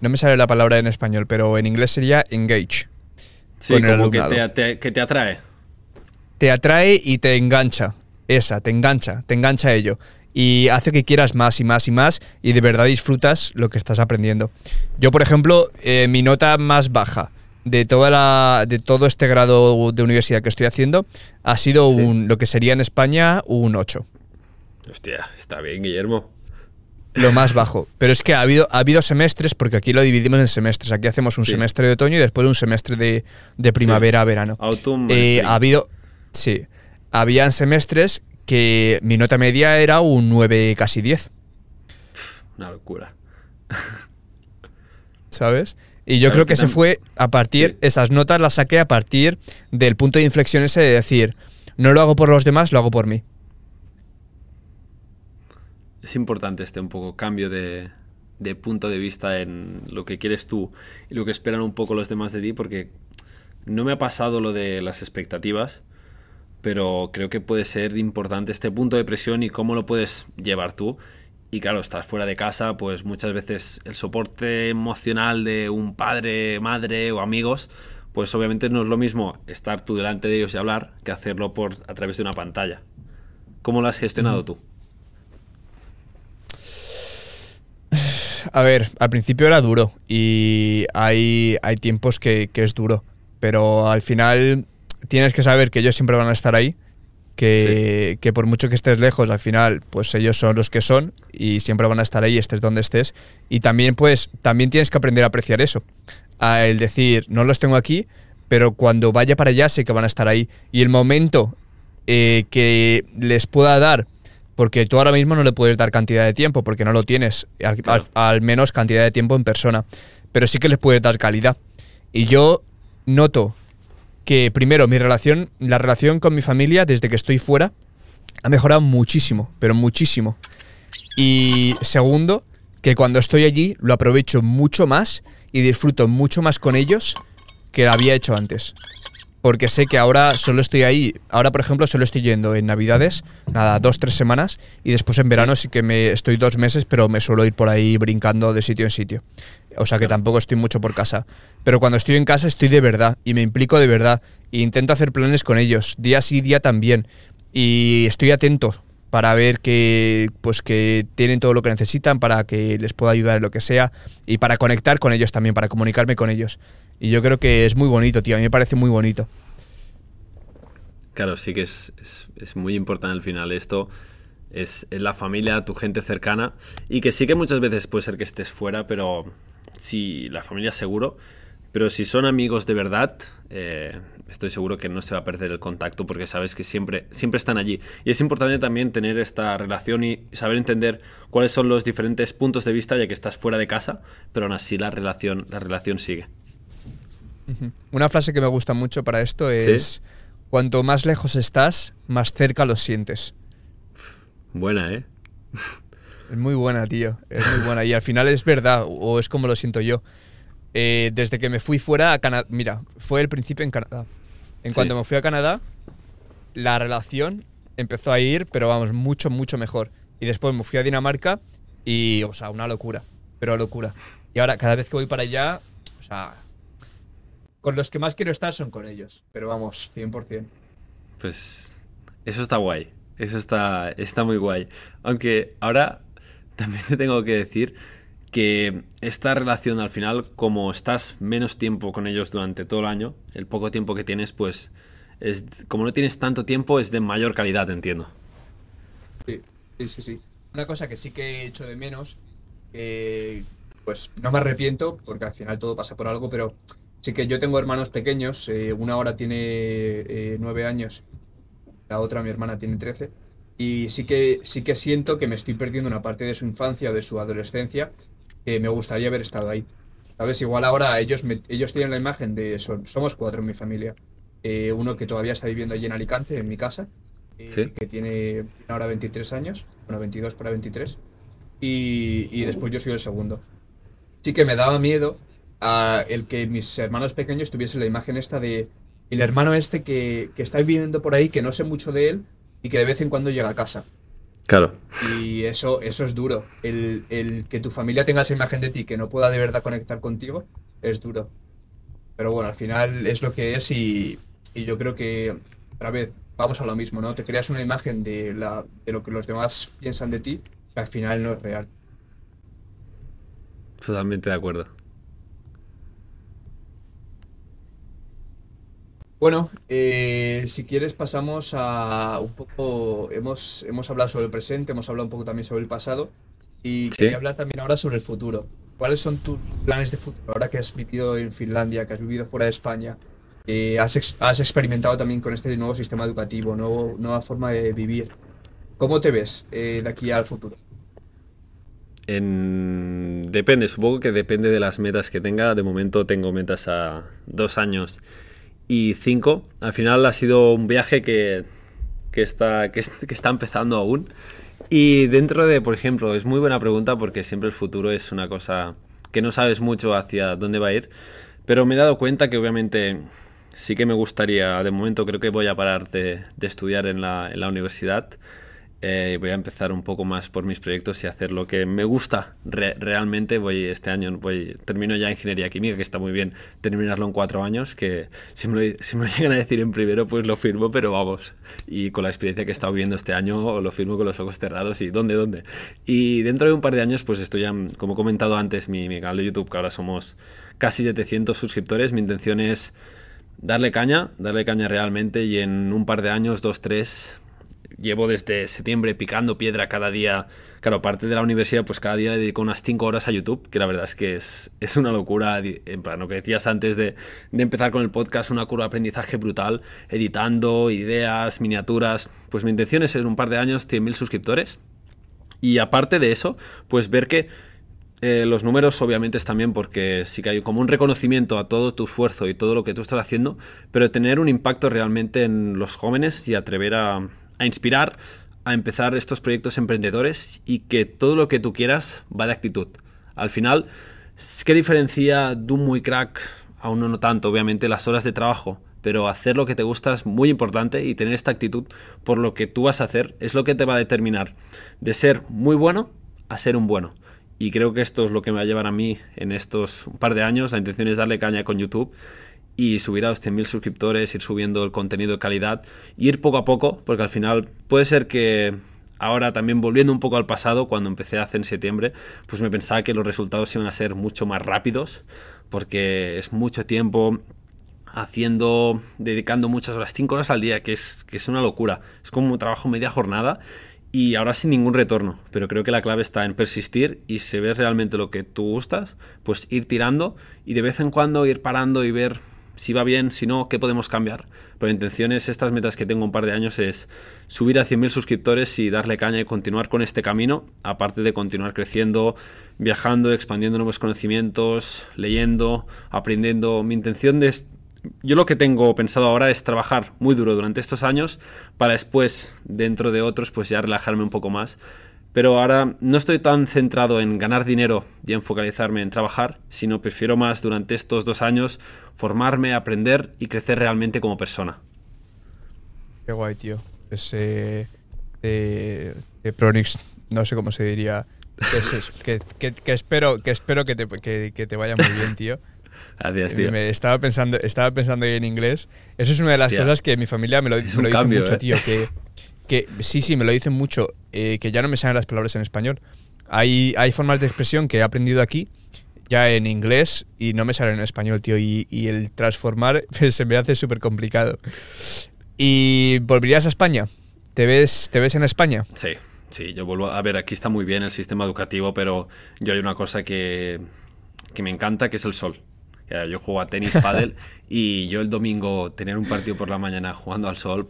no me sale la palabra en español, pero en inglés sería engage. Sí, como que te, que te atrae. Te atrae y te engancha. Esa, te engancha, te engancha a ello y hace que quieras más y más y más y de verdad disfrutas lo que estás aprendiendo. Yo, por ejemplo, eh, mi nota más baja de, toda la, de todo este grado de universidad que estoy haciendo ha sido un, lo que sería en España un 8. Hostia, está bien, Guillermo. Lo más bajo. Pero es que ha habido, ha habido semestres, porque aquí lo dividimos en semestres. Aquí hacemos un semestre de otoño y después un semestre de, primavera a verano. Eh, ha habido. Sí. Habían semestres que mi nota media era un 9, casi 10. Una locura. ¿Sabes? Y yo creo que se fue a partir, esas notas las saqué a partir del punto de inflexión ese de decir, no lo hago por los demás, lo hago por mí. Es importante este un poco cambio de, de punto de vista en lo que quieres tú y lo que esperan un poco los demás de ti, porque no me ha pasado lo de las expectativas, pero creo que puede ser importante este punto de presión y cómo lo puedes llevar tú. Y claro, estás fuera de casa, pues muchas veces el soporte emocional de un padre, madre o amigos, pues obviamente no es lo mismo estar tú delante de ellos y hablar que hacerlo por a través de una pantalla. ¿Cómo lo has gestionado tú? A ver, al principio era duro y hay, hay tiempos que, que es duro, pero al final tienes que saber que ellos siempre van a estar ahí, que, por mucho que estés lejos, al final, pues ellos son los que son y siempre van a estar ahí, estés donde estés. Y también, pues, también tienes que aprender a apreciar eso. A el decir, no los tengo aquí, pero cuando vaya para allá sé que van a estar ahí. Y el momento eh, que les pueda dar, porque tú ahora mismo no le puedes dar cantidad de tiempo, porque no lo tienes, al menos cantidad de tiempo en persona, pero sí que les puedes dar calidad. Y yo noto que primero, mi relación, la relación con mi familia desde que estoy fuera ha mejorado muchísimo, pero muchísimo. Y segundo, que cuando estoy allí lo aprovecho mucho más y disfruto mucho más con ellos que lo había hecho antes. Porque sé que ahora solo estoy ahí, ahora por ejemplo solo estoy yendo en Navidades, nada, dos, tres semanas, y después en verano sí que me estoy dos meses, pero me suelo ir por ahí brincando de sitio en sitio. O sea que tampoco estoy mucho por casa. Pero cuando estoy en casa estoy de verdad y me implico de verdad. E intento hacer planes con ellos, día sí, día también. Y estoy atento para ver que, pues, que tienen todo lo que necesitan, para que les pueda ayudar en lo que sea y para conectar con ellos también, para comunicarme con ellos. Y yo creo que es muy bonito, tío. A mí me parece muy bonito. Claro, sí que es, es muy importante al final esto es, la familia, tu gente cercana y que sí que muchas veces puede ser que estés fuera, pero si la familia seguro, pero si son amigos de verdad, eh, estoy seguro que no se va a perder el contacto porque sabes que siempre, siempre están allí. Y es importante también tener esta relación y saber entender cuáles son los diferentes puntos de vista ya que estás fuera de casa, pero aún así la relación, la relación sigue. Una frase que me gusta mucho para esto es, cuanto más lejos estás, más cerca lo sientes. Buena, ¿eh? Es muy buena, tío. Es muy buena. Y al final es verdad, o es como lo siento yo. Eh, desde que me fui fuera a Canadá, mira, fue el principio en Canadá. En cuanto me fui a Canadá, la relación empezó a ir, pero vamos, mucho, mucho mejor. Y después me fui a Dinamarca y, o sea, una locura, pero locura. Y ahora, cada vez que voy para allá, o sea, con los que más quiero estar son con ellos, pero vamos, 100%. Pues eso está guay, eso está, está muy guay. Aunque ahora también te tengo que decir que esta relación al final, como estás menos tiempo con ellos durante todo el año, el poco tiempo que tienes, pues es, como no tienes tanto tiempo, es de mayor calidad, entiendo. Sí, sí, sí. Una cosa que sí que he hecho de menos, pues no me arrepiento, porque al final todo pasa por algo, pero sí que yo tengo hermanos pequeños, eh, una ahora tiene eh, nueve años, la otra, mi hermana, tiene trece, y sí que, sí que siento que me estoy perdiendo una parte de su infancia o de su adolescencia que me gustaría haber estado ahí. ¿Sabes? Igual ahora ellos, ellos tienen la imagen de, somos cuatro en mi familia, eh, uno que todavía está viviendo allí en Alicante, en mi casa, que tiene, ahora 23 años, bueno, 22 para 23, y, y después yo soy el segundo. Sí que me daba miedo a el que mis hermanos pequeños tuviesen la imagen esta de el hermano este que, que está viviendo por ahí, que no sé mucho de él y que de vez en cuando llega a casa. Claro. Y eso, eso es duro. El, el, que tu familia tenga esa imagen de ti que no pueda de verdad conectar contigo es duro. Pero bueno, al final es lo que es y, y yo creo que, otra vez, vamos a lo mismo, ¿no? Te creas una imagen de, la, de lo que los demás piensan de ti que al final no es real. Totalmente de acuerdo. Bueno, eh, si quieres pasamos a un poco, hemos, hemos hablado sobre el presente, hemos hablado un poco también sobre el pasado y quería hablar también ahora sobre el futuro. ¿Cuáles son tus planes de futuro ahora que has vivido en Finlandia, que has vivido fuera de España? Eh, has, has, experimentado también con este nuevo sistema educativo, nuevo, nueva forma de vivir. ¿Cómo te ves eh, de aquí al futuro? Depende, supongo que depende de las metas que tenga. De momento tengo metas a dos años y 5. Al final ha sido un viaje que, está, que, está empezando aún. Y dentro de, por ejemplo, es muy buena pregunta porque siempre el futuro es una cosa que no sabes mucho hacia dónde va a ir. Pero me he dado cuenta que obviamente sí que me gustaría, de momento creo que voy a parar de, estudiar en la, en la universidad eh, voy a empezar un poco más por mis proyectos y hacer lo que me gusta realmente. Voy este año, voy termino ya ingeniería química, que está muy bien terminarlo en cuatro años, que si me, lo, si me llegan a decir en primero, pues lo firmo, pero vamos. Y con la experiencia que he estado viviendo este año, lo firmo con los ojos cerrados y ¿dónde, dónde? Y dentro de un par de años, pues estoy ya, como he comentado antes, mi, mi canal de YouTube, que ahora somos casi 700 suscriptores, mi intención es darle caña, darle caña realmente y en un par de años, dos, tres, llevo desde septiembre picando piedra cada día. Claro, aparte de la universidad, pues cada día le dedico unas 5 horas a YouTube, que la verdad es que es, es una locura. En plan, lo que decías antes de, de, empezar con el podcast, una curva de aprendizaje brutal, editando ideas, miniaturas. Pues mi intención es en un par de años 100.000 suscriptores. Y aparte de eso, pues ver que eh, los números obviamente es también porque sí que hay como un reconocimiento a todo tu esfuerzo y todo lo que tú estás haciendo, pero tener un impacto realmente en los jóvenes y atrever a, a inspirar a empezar estos proyectos emprendedores y que todo lo que tú quieras va de actitud. Al final, ¿qué diferencia de un muy crack a uno no tanto? Obviamente las horas de trabajo, pero hacer lo que te gusta es muy importante y tener esta actitud por lo que tú vas a hacer es lo que te va a determinar de ser muy bueno a ser un bueno. Y creo que esto es lo que me va a llevar a mí en estos un par de años. La intención es darle caña con YouTube y subir a los 100.000 suscriptores, ir subiendo el contenido de calidad, ir poco a poco, porque al final puede ser que ahora también volviendo un poco al pasado, cuando empecé hace en septiembre, pues me pensaba que los resultados iban a ser mucho más rápidos, porque es mucho tiempo haciendo, dedicando muchas horas, 5 horas al día, que es, que es una locura, es como un trabajo media jornada y ahora sin ningún retorno. Pero creo que la clave está en persistir y si ves realmente lo que tú gustas, pues ir tirando y de vez en cuando ir parando y ver si va bien, si no, qué podemos cambiar. Pero la intención es, estas metas que tengo un par de años, es subir a 100.000 suscriptores y darle caña y continuar con este camino, aparte de continuar creciendo, viajando, expandiendo nuevos conocimientos, leyendo, aprendiendo. Mi intención es, yo lo que tengo pensado ahora es trabajar muy duro durante estos años para después, dentro de otros, pues ya relajarme un poco más. Pero ahora no estoy tan centrado en ganar dinero y en focalizarme en trabajar, sino prefiero más durante estos dos años formarme, aprender y crecer realmente como persona. Qué guay, tío. Ese de, de Pronix, no sé cómo se diría. Que, que, espero, que, espero que, te, que, te vaya muy bien, tío. Adiós, tío. Me estaba pensando, estaba pensando en inglés. Eso es una de las cosas que mi familia me lo, dice mucho, ¿eh? tío. Que, que sí, sí, me lo dicen mucho. Eh, que ya no me salen las palabras en español. Hay, hay formas de expresión que he aprendido aquí ya en inglés y no me salen en español, tío. Y, y el transformar se me hace súper complicado. ¿Y volverías a España? ¿Te ves, ¿Te ves en España? Sí, sí, yo vuelvo a ver, aquí está muy bien el sistema educativo, pero yo hay una cosa que, que me encanta, que es el sol. Yo juego a tenis, pádel, y yo el domingo tener un partido por la mañana jugando al sol,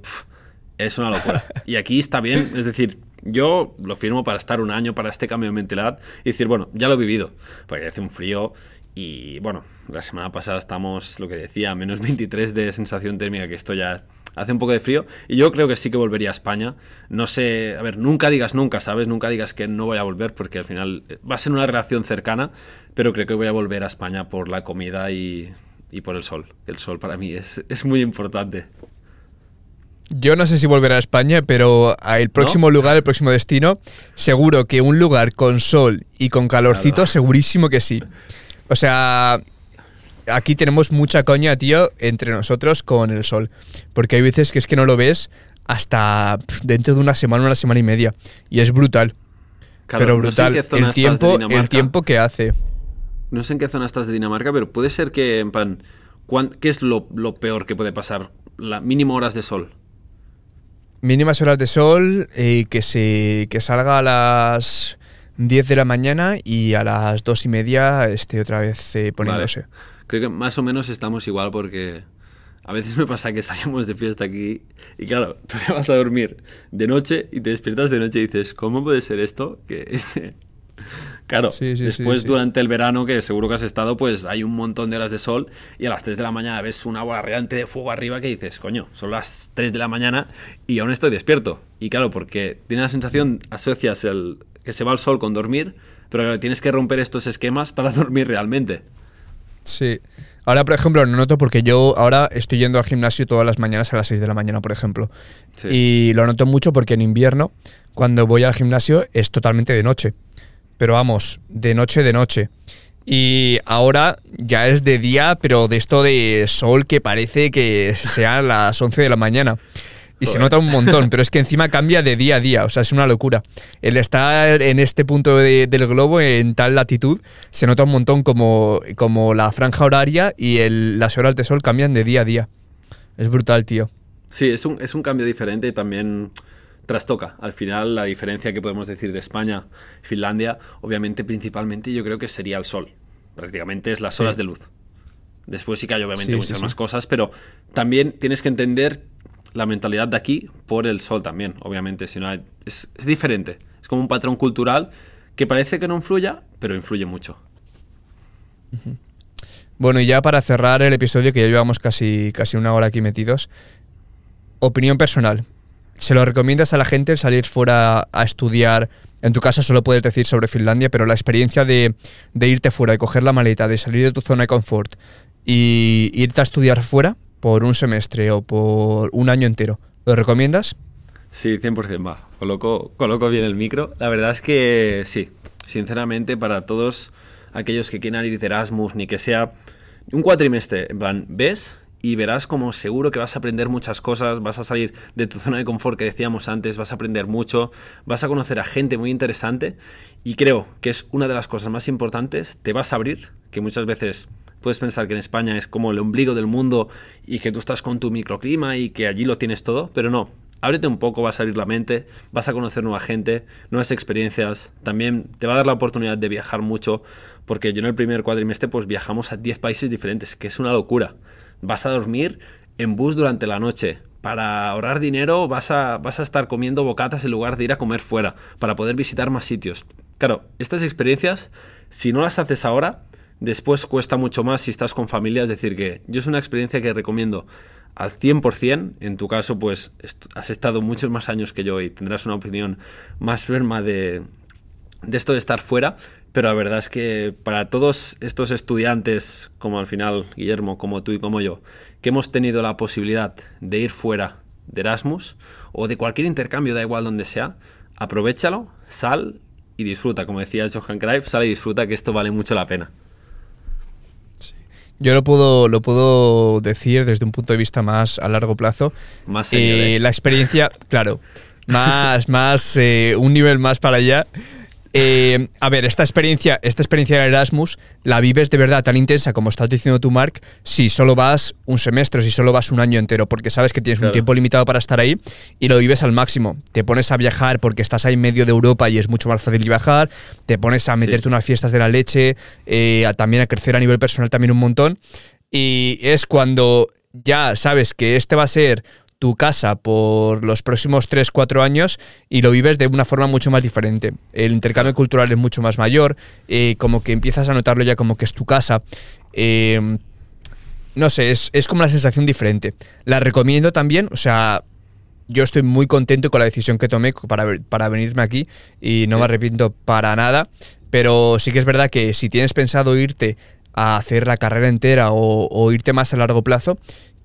es una locura. Y aquí está bien, es decir, yo lo firmo para estar un año para este cambio de mentalidad y decir, bueno, ya lo he vivido, porque hace un frío y bueno, la semana pasada estamos, lo que decía, menos 23 de sensación térmica, que esto ya hace un poco de frío. Y yo creo que sí que volvería a España. No sé, a ver, nunca digas nunca, ¿sabes? Nunca digas que no voy a volver porque al final eh, va a ser una relación cercana, pero creo que voy a volver a España por la comida y, por el sol. El sol para mí es, es muy importante. Yo no sé si volver a España, pero el próximo lugar, el próximo destino, seguro que un lugar con sol y con calorcito, segurísimo que sí. O sea, aquí tenemos mucha coña, tío, entre nosotros con el sol. Porque hay veces que es que no lo ves hasta dentro de una semana, una semana y media. Y es brutal. pero brutal. el tiempo, el tiempo que hace. No sé en qué zona estás de Dinamarca, pero puede ser que, en plan, ¿qué es lo, peor que puede pasar? La mínimo horas de sol. Mínimas horas de sol, eh, que, se, que salga a las 10 de la mañana y a las 2 y media esté otra vez eh, poniéndose creo que más o menos estamos igual porque a veces me pasa que salimos de fiesta aquí y claro, tú te vas a dormir de noche y te despiertas de noche y dices, ¿cómo puede ser esto? Que este... Claro, después durante el verano, que seguro que has estado, pues hay un montón de horas de sol y a las 3 de la mañana ves una bola radiante de fuego arriba que dices, coño, son las 3 de la mañana y aún estoy despierto. Y claro, porque tiene la sensación, asocias el que se va el sol con dormir, pero tienes que romper estos esquemas para dormir realmente. Sí. Ahora, por ejemplo, lo noto porque yo ahora estoy yendo al gimnasio todas las mañanas a las 6 de la mañana, por ejemplo. Y lo noto mucho porque en invierno, cuando voy al gimnasio, es totalmente de noche. Pero vamos, de noche, de noche. Y ahora ya es de día, pero de esto de sol que parece que sea las 11 de la mañana. Y se nota un montón, pero es que encima cambia de día a día, o sea, es una locura. El estar en este punto del globo, en tal latitud, se nota un montón como, como la franja horaria y el, las horas de sol cambian de día a día. Es brutal, tío. Sí, es un, es un cambio diferente y también trastoca. Al final, la diferencia que podemos decir de España y Finlandia, obviamente, principalmente, yo creo que sería el sol. Prácticamente es las horas de luz. Después sí que hay obviamente muchas más cosas, pero también tienes que entender la mentalidad de aquí por el sol también, obviamente. Si no es, diferente. Es como un patrón cultural que parece que no influya, pero influye mucho. Bueno, y ya para cerrar el episodio, que ya llevamos casi, casi una hora aquí metidos, opinión personal. ¿Se lo recomiendas a la gente salir fuera a estudiar? En tu caso solo puedes decir sobre Finlandia, pero la experiencia de, de irte fuera, de coger la maleta, de salir de tu zona de confort y irte a estudiar fuera, por un semestre o por un año entero. ¿Lo recomiendas? Sí, 100% va. Coloco, coloco bien el micro. La verdad es que sí, sinceramente para todos aquellos que quieran ir de Erasmus, ni que sea un cuatrimestre, en plan, ves y verás como seguro que vas a aprender muchas cosas, vas a salir de tu zona de confort que decíamos antes, vas a aprender mucho, vas a conocer a gente muy interesante y creo que es una de las cosas más importantes, te vas a abrir, que muchas veces puedes pensar que en España es como el ombligo del mundo y que tú estás con tu microclima y que allí lo tienes todo, pero no. Ábrete un poco, va a salir la mente, vas a conocer nueva gente, nuevas experiencias, también te va a dar la oportunidad de viajar mucho, porque yo en el primer cuadrimestre pues viajamos a 10 países diferentes, que es una locura. Vas a dormir en bus durante la noche, para ahorrar dinero vas a, vas a estar comiendo bocatas en lugar de ir a comer fuera, para poder visitar más sitios. Claro, estas experiencias, si no las haces ahora, Después cuesta mucho más si estás con familia, es decir, que yo es una experiencia que recomiendo al 100%. En tu caso, pues has estado muchos más años que yo y tendrás una opinión más firme de, de esto de estar fuera. Pero la verdad es que para todos estos estudiantes, como al final Guillermo, como tú y como yo, que hemos tenido la posibilidad de ir fuera de Erasmus o de cualquier intercambio, da igual donde sea, aprovechalo, sal y disfruta. Como decía Johan Cruyff, sal y disfruta que esto vale mucho la pena. Yo lo puedo, lo puedo decir desde un punto de vista más a largo plazo. Más eh, La experiencia, claro, más, más, eh, un nivel más para allá. Eh, a ver, esta experiencia, esta experiencia de Erasmus la vives de verdad tan intensa como estás diciendo tú, Mark, si solo vas un semestre, si solo vas un año entero, porque sabes que tienes un tiempo limitado para estar ahí y lo vives al máximo. Te pones a viajar porque estás ahí en medio de Europa y es mucho más fácil viajar, te pones a meterte unas fiestas de la leche, eh, también a crecer a nivel personal también un montón. Y es cuando ya sabes que este va a ser tu casa por los próximos 3-4 años y lo vives de una forma mucho más diferente. El intercambio cultural es mucho más mayor, eh, como que empiezas a notarlo ya como que es tu casa. Eh, no sé, es, como una sensación diferente. La recomiendo también, o sea, yo estoy muy contento con la decisión que tomé para, para venirme aquí y no me arrepiento para nada, pero sí que es verdad que si tienes pensado irte a hacer la carrera entera o, o irte más a largo plazo,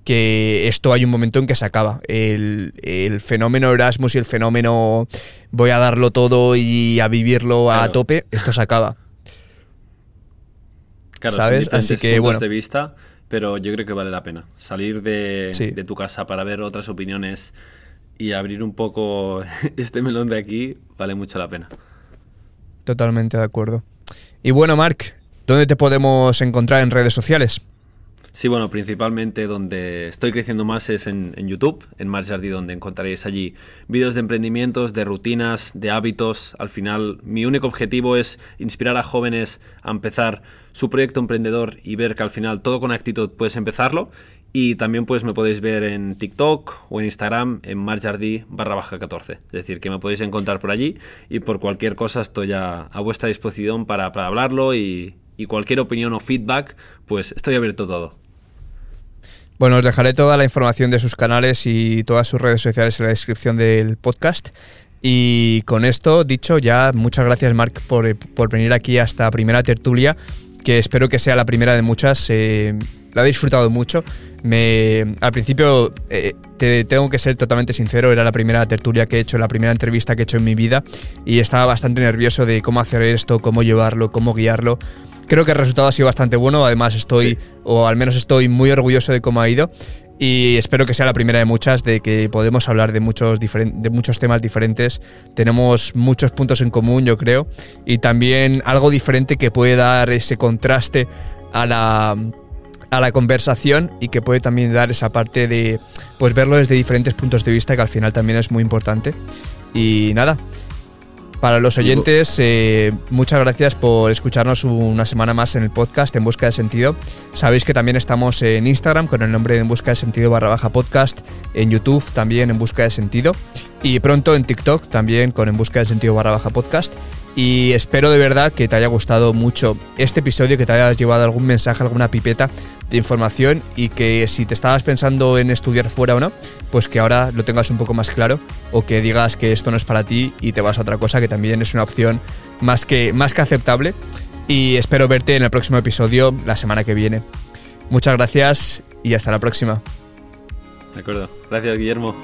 que esto hay un momento en que se acaba. El, fenómeno Erasmus y el fenómeno voy a darlo todo y a vivirlo a tope, esto se acaba. Claro, ¿sabes? Así que bueno. de vista, pero yo creo que vale la pena salir de, de tu casa para ver otras opiniones y abrir un poco este melón de aquí, vale mucho la pena. Totalmente de acuerdo. Y bueno, Marc, ¿dónde te podemos encontrar en redes sociales? Sí, bueno, principalmente donde estoy creciendo más es en, YouTube, en Marc donde encontraréis allí vídeos de emprendimientos, de rutinas, de hábitos. Al final, mi único objetivo es inspirar a jóvenes a empezar su proyecto emprendedor y ver que al final todo con actitud puedes empezarlo. Y también pues me podéis ver en TikTok o en Instagram en marjardí barra baja 14. Es decir, que me podéis encontrar por allí y por cualquier cosa estoy a, vuestra disposición para, para hablarlo y, y cualquier opinión o feedback, pues estoy abierto a todo. Bueno, os dejaré toda la información de sus canales y todas sus redes sociales en la descripción del podcast. Y con esto dicho, ya muchas gracias Marc por, venir aquí a esta primera tertulia, que espero que sea la primera de muchas. Eh, la he disfrutado mucho. Me, al principio, eh, te tengo que ser totalmente sincero, era la primera tertulia que he hecho, la primera entrevista que he hecho en mi vida y estaba bastante nervioso de cómo hacer esto, cómo llevarlo, cómo guiarlo. Creo que el resultado ha sido bastante bueno, además estoy, o al menos estoy muy orgulloso de cómo ha ido y espero que sea la primera de muchas, de que podemos hablar de muchos, de muchos temas diferentes. Tenemos muchos puntos en común, yo creo, y también algo diferente que puede dar ese contraste a la, a la conversación y que puede también dar esa parte de pues verlo desde diferentes puntos de vista, que al final también es muy importante. Y nada, para los oyentes, eh, muchas gracias por escucharnos una semana más en el podcast En Busca de Sentido. Sabéis que también estamos en Instagram con el nombre de En Busca de Sentido barra baja podcast, en YouTube también En Busca de Sentido y pronto en TikTok también con En Busca de Sentido barra baja podcast. Y espero de verdad que te haya gustado mucho este episodio, que te hayas llevado algún mensaje, alguna pipeta de información y que si te estabas pensando en estudiar fuera o no, pues que ahora lo tengas un poco más claro o que digas que esto no es para ti y te vas a otra cosa que también es una opción más que, más que aceptable. Y espero verte en el próximo episodio la semana que viene. Muchas gracias y hasta la próxima. De acuerdo. Gracias, Guillermo.